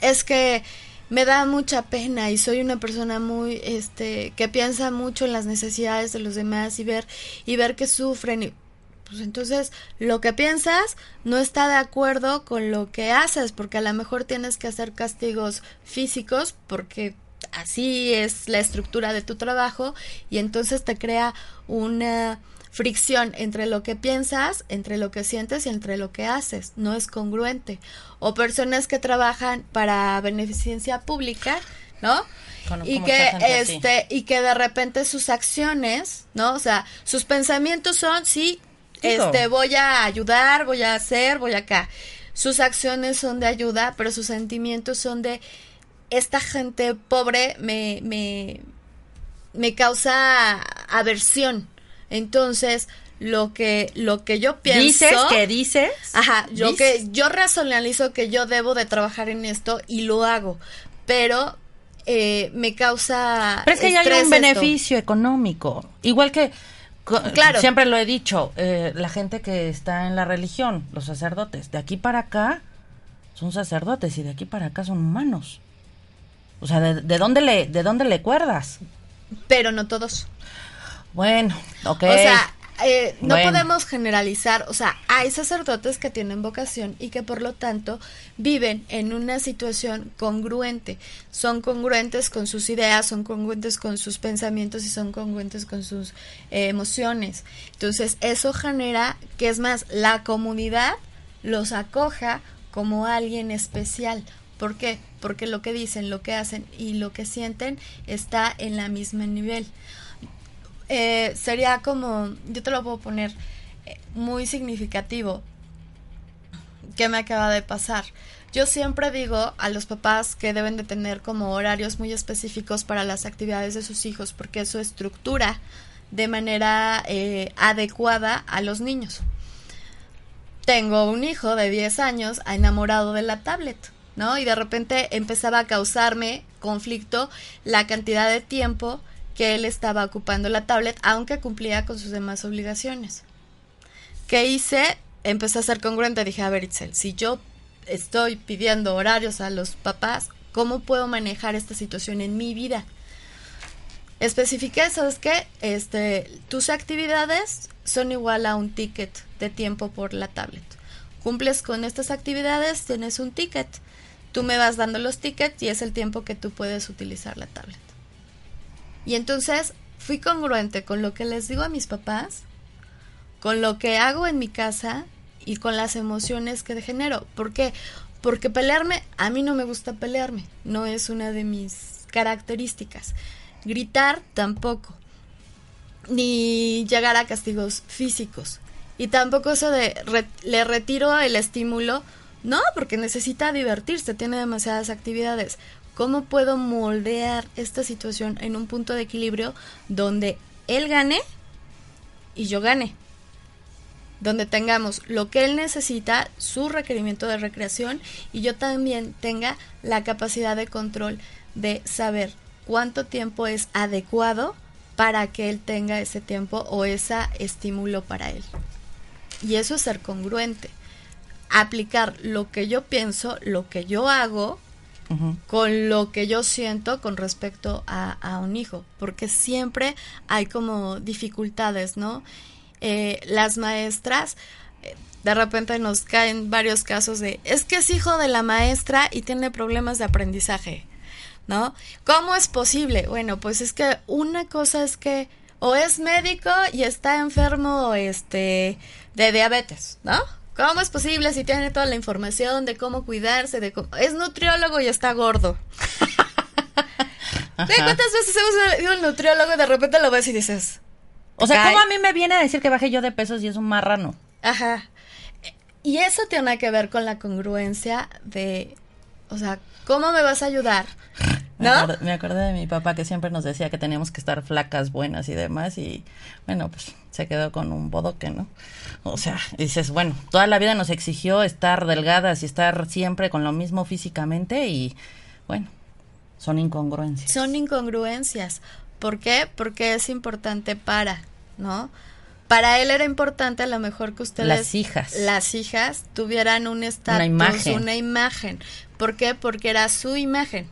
es que me da mucha pena y soy una persona muy este que piensa mucho en las necesidades de los demás y ver y ver que sufren y pues entonces lo que piensas no está de acuerdo con lo que haces porque a lo mejor tienes que hacer castigos físicos porque así es la estructura de tu trabajo y entonces te crea una fricción entre lo que piensas, entre lo que sientes y entre lo que haces. No es congruente. O personas que trabajan para beneficencia pública, ¿no? y que este y que de repente sus acciones, ¿no? O sea, sus pensamientos son sí, este voy a ayudar, voy a hacer, voy acá. Sus acciones son de ayuda, pero sus sentimientos son de esta gente pobre me me me causa aversión. Entonces, lo que lo que yo pienso dices que dices ajá yo que yo racionalizo que yo debo de trabajar en esto y lo hago pero eh, me causa. Pero es que hay un beneficio económico. Igual que. Claro. Siempre lo he dicho, eh, la gente que está en la religión, los sacerdotes, de aquí para acá son sacerdotes y de aquí para acá son humanos. O sea, ¿de, dónde, le, de dónde le cuerdas? Pero no todos. Bueno, ok. O sea, eh, no podemos generalizar, o sea, hay sacerdotes que tienen vocación y que por lo tanto viven en una situación congruente, son congruentes con sus ideas, son congruentes con sus pensamientos y son congruentes con sus eh, emociones. Entonces, eso genera que es más, la comunidad los acoja como alguien especial. ¿Por qué? Porque lo que dicen, lo que hacen y lo que sienten está en la misma nivel. Eh, sería como, yo te lo puedo poner eh, muy significativo que me acaba de pasar. Yo siempre digo a los papás que deben de tener como horarios muy específicos para las actividades de sus hijos porque eso estructura de manera eh, adecuada a los niños. Tengo un hijo de 10 años enamorado de la tablet, ¿no? Y de repente empezaba a causarme conflicto la cantidad de tiempo que él estaba ocupando la tablet, aunque cumplía con sus demás obligaciones. ¿Qué hice? Empecé a ser congruente. Dije, a ver, Itzel, si yo estoy pidiendo horarios a los papás, ¿cómo puedo manejar esta situación en mi vida? Especifiqué, ¿sabes qué? Este, tus actividades son igual a un ticket de tiempo por la tablet. Cumples con estas actividades, tienes un ticket. Tú me vas dando los tickets y es el tiempo que tú puedes utilizar la tablet. Y entonces fui congruente con lo que les digo a mis papás, con lo que hago en mi casa y con las emociones que genero. ¿Por qué? Porque pelearme, a mí no me gusta pelearme, no es una de mis características. Gritar tampoco, ni llegar a castigos físicos. Y tampoco eso de le retiro el estímulo, no, porque necesita divertirse, tiene demasiadas actividades. ¿Cómo puedo moldear esta situación en un punto de equilibrio donde él gane y yo gane? Donde tengamos lo que él necesita, su requerimiento de recreación y yo también tenga la capacidad de control de saber cuánto tiempo es adecuado para que él tenga ese tiempo o ese estímulo para él. Y eso es ser congruente. Aplicar lo que yo pienso, lo que yo hago con lo que yo siento con respecto a, un hijo, porque siempre hay como dificultades, ¿no? Eh, las maestras, eh, de repente nos caen varios casos de, es que es hijo de la maestra y tiene problemas de aprendizaje, ¿no? ¿Cómo es posible? Bueno, pues es que una cosa es que o es médico y está enfermo este de diabetes, ¿no? ¿Cómo es posible si tiene toda la información de cómo cuidarse? De Es nutriólogo y está gordo. *laughs* ¿De cuántas veces hemos ido al nutriólogo y de repente lo ves y dices... O sea, ¿cómo a mí me viene a decir que bajé yo de pesos y es un marrano? Ajá. Y eso tiene que ver con la congruencia de... O sea, ¿cómo me vas a ayudar? ¿No? Me, acordé, de mi papá que siempre nos decía que teníamos que estar flacas, buenas y demás. Y bueno, pues se quedó con un bodoque, ¿no? O sea, dices, bueno, toda la vida nos exigió estar delgadas y estar siempre con lo mismo físicamente y bueno, son incongruencias. Son incongruencias. ¿Por qué? Porque es importante para, ¿no? Para él era importante a lo mejor que ustedes... Las hijas. Las hijas tuvieran un estatus, una imagen. una imagen. ¿Por qué? Porque era su imagen.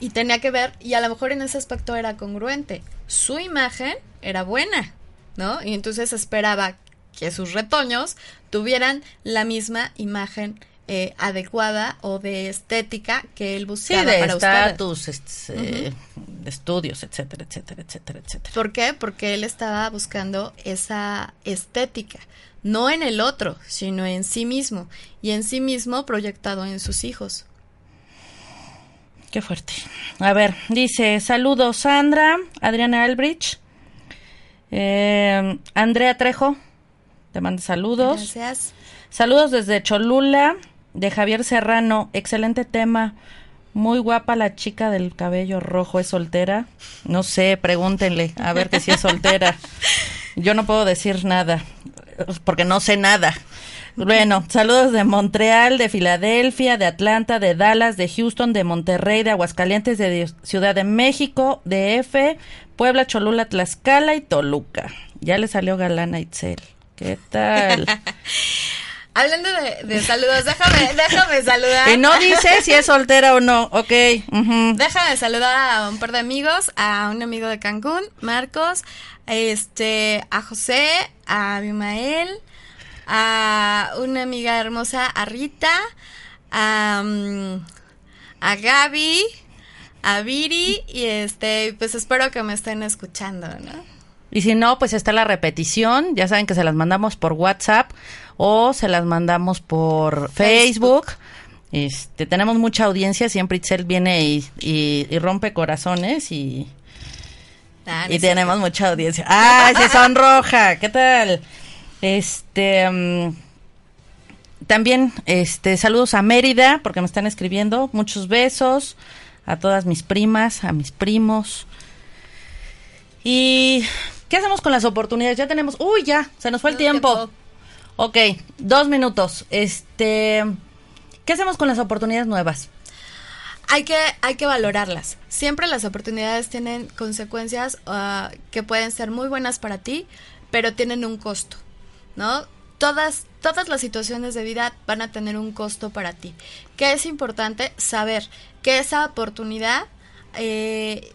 Y tenía que ver, y a lo mejor en ese aspecto era congruente. Su imagen era buena, ¿no? Y entonces esperaba que sus retoños tuvieran la misma imagen eh, adecuada o de estética que él buscaba sí, de para estatus, este, de estudios, etcétera, etcétera, etcétera, etcétera. ¿Por qué? Porque él estaba buscando esa estética, no en el otro, sino en sí mismo, y en sí mismo proyectado en sus hijos. Qué fuerte. A ver, dice, saludos Sandra, Adriana Albridge, eh, Andrea Trejo, te manda saludos. Gracias. Saludos desde Cholula, de Javier Serrano, excelente tema. Muy guapa la chica del cabello rojo, ¿es soltera? No sé, pregúntenle, a ver que si es soltera. *laughs* Yo no puedo decir nada, porque no sé nada. Bueno, saludos de Montreal, de Filadelfia, de Atlanta, de Dallas, de Houston, de Monterrey, de Aguascalientes, de Ciudad de México, de F, Puebla, Cholula, Tlaxcala y Toluca. Ya le salió galana Itzel. ¿Qué tal? *laughs* Hablando de, de, saludos, déjame, déjame saludar. Y no dice si es soltera o no, ok. Uh -huh. Déjame saludar a un par de amigos, a un amigo de Cancún, Marcos, este, a José, a Abimael, a una amiga hermosa, a Rita, a, um, a Gaby, a Viri, y este, pues espero que me estén escuchando, ¿no? Y si no, pues está la repetición. Ya saben que se las mandamos por WhatsApp o se las mandamos por Facebook. Facebook. Este, tenemos mucha audiencia. Siempre Itzel viene y, y, y rompe corazones y, ah, y tenemos mucha audiencia. ¡Ay, se sonroja! ¿Qué tal? Este. Um, también, este, saludos a Mérida, porque me están escribiendo. Muchos besos a todas mis primas, a mis primos. Y ¿Qué hacemos con las oportunidades? Ya tenemos. Uy, ya, se nos fue el tiempo. tiempo. Ok, dos minutos. Este. ¿Qué hacemos con las oportunidades nuevas? Hay que, hay que valorarlas. Siempre las oportunidades tienen consecuencias uh, que pueden ser muy buenas para ti, pero tienen un costo, ¿no? Todas, todas las situaciones de vida van a tener un costo para ti. Que es importante saber que esa oportunidad eh,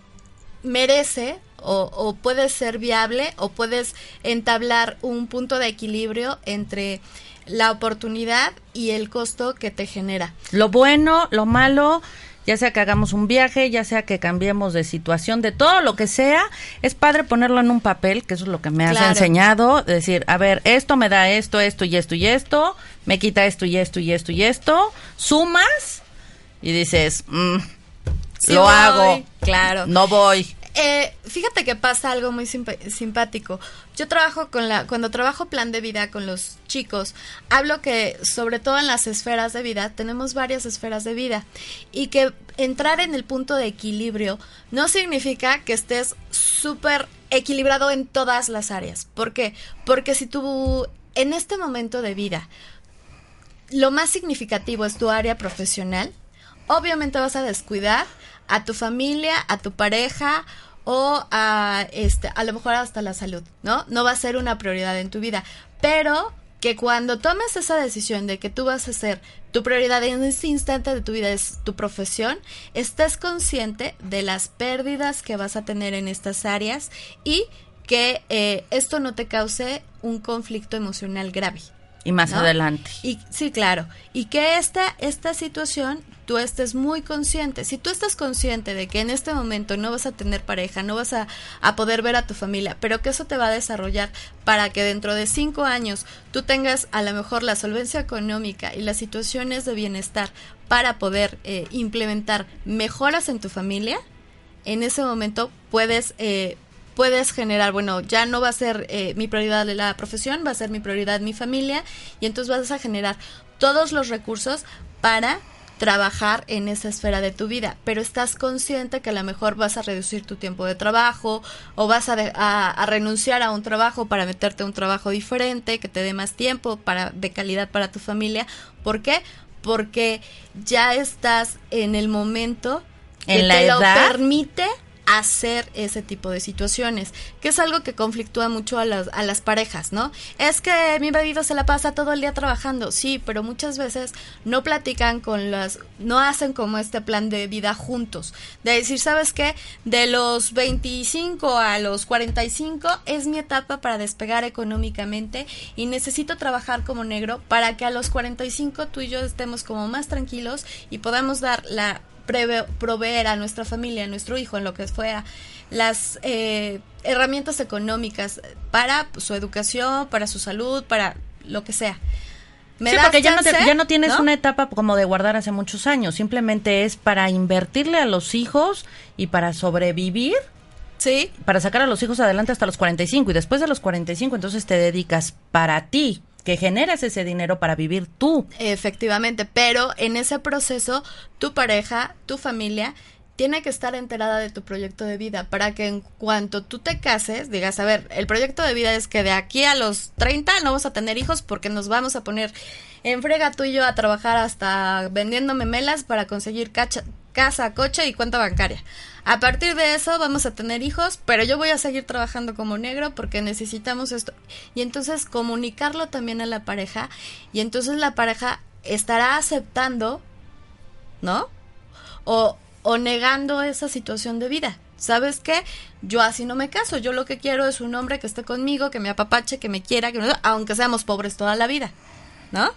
merece o, o puede ser viable o puedes entablar un punto de equilibrio entre la oportunidad y el costo que te genera. Lo bueno, lo malo, ya sea que hagamos un viaje, ya sea que cambiemos de situación, de todo lo que sea, es padre ponerlo en un papel, que eso es lo que me has enseñado, decir, a ver, esto me da esto, esto y esto y esto, me quita esto y esto y esto y esto, sumas y dices, mm, sí lo voy, hago, claro, no voy. Eh, fíjate que pasa algo muy simpático. Yo trabajo con la, cuando trabajo plan de vida con los chicos, hablo que sobre todo en las esferas de vida, tenemos varias esferas de vida y que entrar en el punto de equilibrio no significa que estés súper equilibrado en todas las áreas. ¿Por qué? Porque si tú en este momento de vida lo más significativo es tu área profesional, obviamente vas a descuidar a tu familia, a tu pareja o a este a lo mejor hasta la salud, ¿no? No va a ser una prioridad en tu vida, pero que cuando tomes esa decisión de que tú vas a ser tu prioridad en este instante de tu vida es tu profesión, estés consciente de las pérdidas que vas a tener en estas áreas y que eh, esto no te cause un conflicto emocional grave. Y más ¿no? adelante. Y sí, claro. Y que esta, esta situación tú estés muy consciente. Si tú estás consciente de que en este momento no vas a tener pareja, no vas a, a, poder ver a tu familia, pero que eso te va a desarrollar para que dentro de cinco años tú tengas a lo mejor la solvencia económica y las situaciones de bienestar para poder eh, implementar mejoras en tu familia, en ese momento puedes... Eh, puedes generar, bueno, ya no va a ser eh, mi prioridad la profesión, va a ser mi prioridad mi familia y entonces vas a generar todos los recursos para trabajar en esa esfera de tu vida, pero estás consciente que a lo mejor vas a reducir tu tiempo de trabajo o vas a, de, a, a, renunciar a un trabajo para meterte a un trabajo diferente que te dé más tiempo para de calidad para tu familia. ¿Por qué? Porque ya estás en el momento que en la te edad lo permite hacer ese tipo de situaciones, que es algo que conflictúa mucho a las, a las parejas, ¿no? Es que mi marido se la pasa todo el día trabajando, sí, pero muchas veces no platican con las, no hacen como este plan de vida juntos, de decir, ¿sabes qué? De los 25 a los 45 es mi etapa para despegar económicamente y necesito trabajar como negro para que a los 45 tú y yo estemos como más tranquilos y podamos dar la proveer a nuestra familia, a nuestro hijo, en lo que fuera, las eh, herramientas económicas para su educación, para su salud, para lo que sea. ¿Me sí, porque ya no, ya no, tienes una etapa como de guardar hace muchos años, simplemente es para invertirle a los hijos y para sobrevivir. Sí. Para sacar a los hijos adelante hasta los 45 y después de los 45 entonces te dedicas para ti, que generas ese dinero para vivir tú. Efectivamente, pero en ese proceso tu pareja, tu familia tiene que estar enterada de tu proyecto de vida para que en cuanto tú te cases digas, a ver, el proyecto de vida es que de aquí a los 30 no vamos a tener hijos porque nos vamos a poner en frega tú y yo a trabajar hasta vendiendo memelas para conseguir casa, coche y cuenta bancaria. A partir de eso vamos a tener hijos, pero yo voy a seguir trabajando como negro porque necesitamos esto. Y entonces comunicarlo también a la pareja y entonces la pareja estará aceptando, ¿no? O, o negando esa situación de vida. ¿Sabes qué? Yo así no me caso. Yo lo que quiero es un hombre que esté conmigo, que me apapache, que me quiera, que aunque seamos pobres toda la vida, ¿no?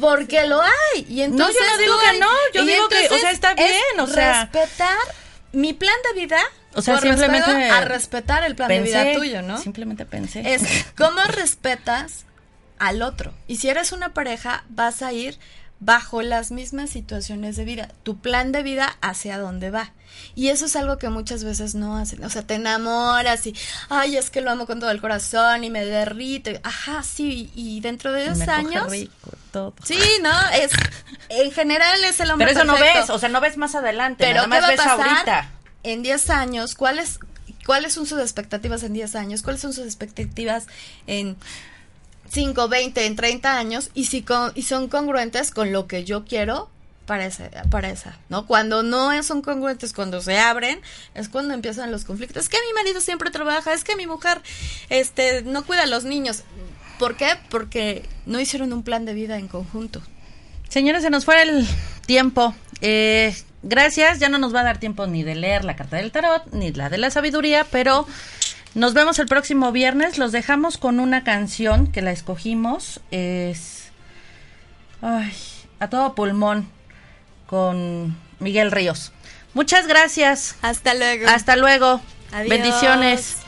Porque lo hay. Y entonces no, yo no digo que no, yo digo que, o sea, está bien, o sea. Respetar mi plan de vida. O sea, simplemente. A respetar el plan de vida tuyo, ¿no? Simplemente pensé. Es cómo respetas al otro. Y si eres una pareja, vas a ir bajo las mismas situaciones de vida, tu plan de vida hacia dónde va. Y eso es algo que muchas veces no hacen. O sea, te enamoras y, ay, es que lo amo con todo el corazón y me derrite. Ajá, sí, y dentro de 10 años... todo. Sí, ¿no? Es, en general es el hombre Pero eso no ves, o sea, no ves más adelante, Pero nada más ves ahorita. En 10 años, ¿cuáles, ¿cuáles son sus expectativas en 10 años? ¿Cuáles son sus expectativas en 5, 20, en 30 años y, si y son congruentes con lo que yo quiero para esa, para esa, ¿no? Cuando no son congruentes, cuando se abren, es cuando empiezan los conflictos. Es que mi marido siempre trabaja, es que mi mujer este, no cuida a los niños. ¿Por qué? Porque no hicieron un plan de vida en conjunto. Señores, se nos fue el tiempo. Eh, gracias, ya no nos va a dar tiempo ni de leer la carta del tarot, ni la de la sabiduría, pero nos vemos el próximo viernes. Los dejamos con una canción que la escogimos. Es. Ay, a todo pulmón. Con Miguel Ríos. Muchas gracias. Hasta luego. Hasta luego. Adiós. Bendiciones.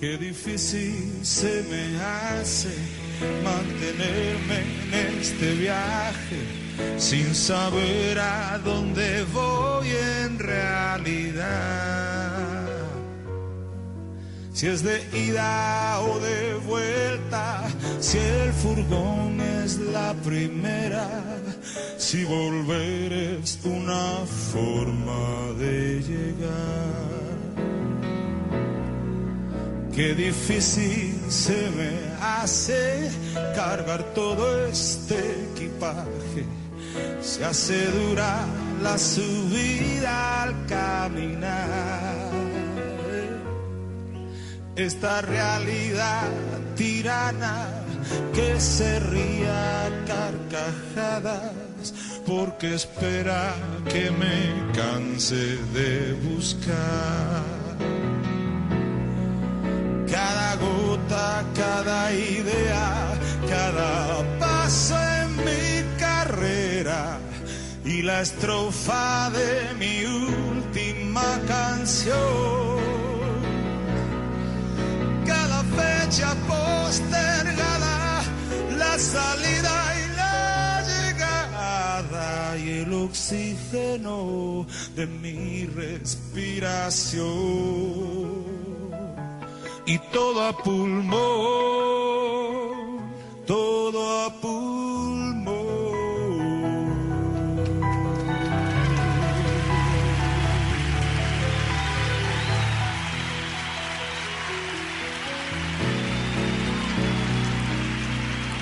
Qué difícil se me hace mantenerme en este viaje sin saber a dónde voy en realidad. Si es de ida o de vuelta, si el furgón es la primera, si volver es una forma de llegar. Qué difícil se me hace cargar todo este equipaje. Se hace dura la subida al caminar. Esta realidad tirana que se ría carcajadas porque espera que me canse de buscar cada gota, cada idea, cada paso en mi carrera y la estrofa de mi última canción. Postergada, la salida y la llegada y el oxígeno de mi respiración y todo a pulmón, todo a pulmón.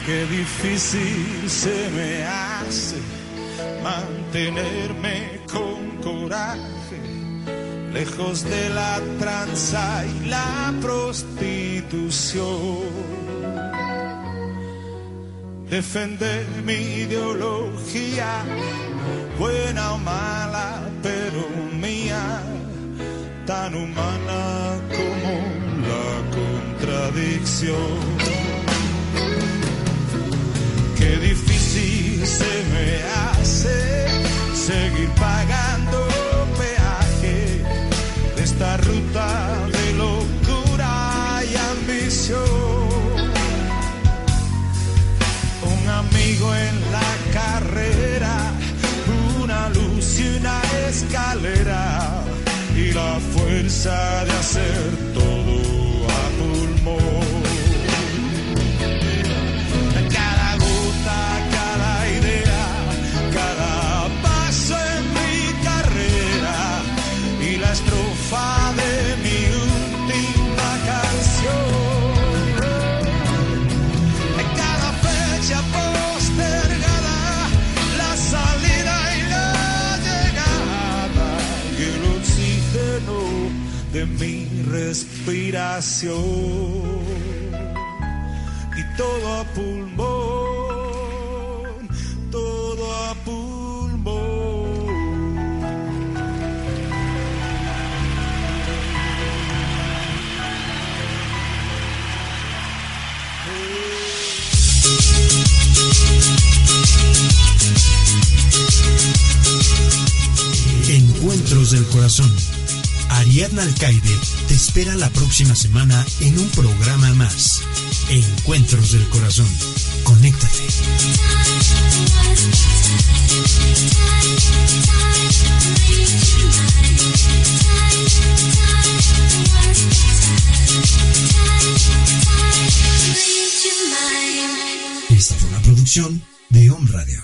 Difícil se me hace mantenerme con coraje, lejos de la tranza y la prostitución. Defender mi ideología, buena o mala, pero mía, tan humana como la contradicción se me hace seguir pagando peaje de esta ruta de locura y ambición. Un amigo en la carrera, una luz y una escalera y la fuerza de hacer respiración y todo a pulmón, todo a pulmón. Encuentros del Corazón. Ariadna Alcaide te espera la próxima semana en un programa más. Encuentros del Corazón. Conéctate. Esta fue una producción de Home Radio.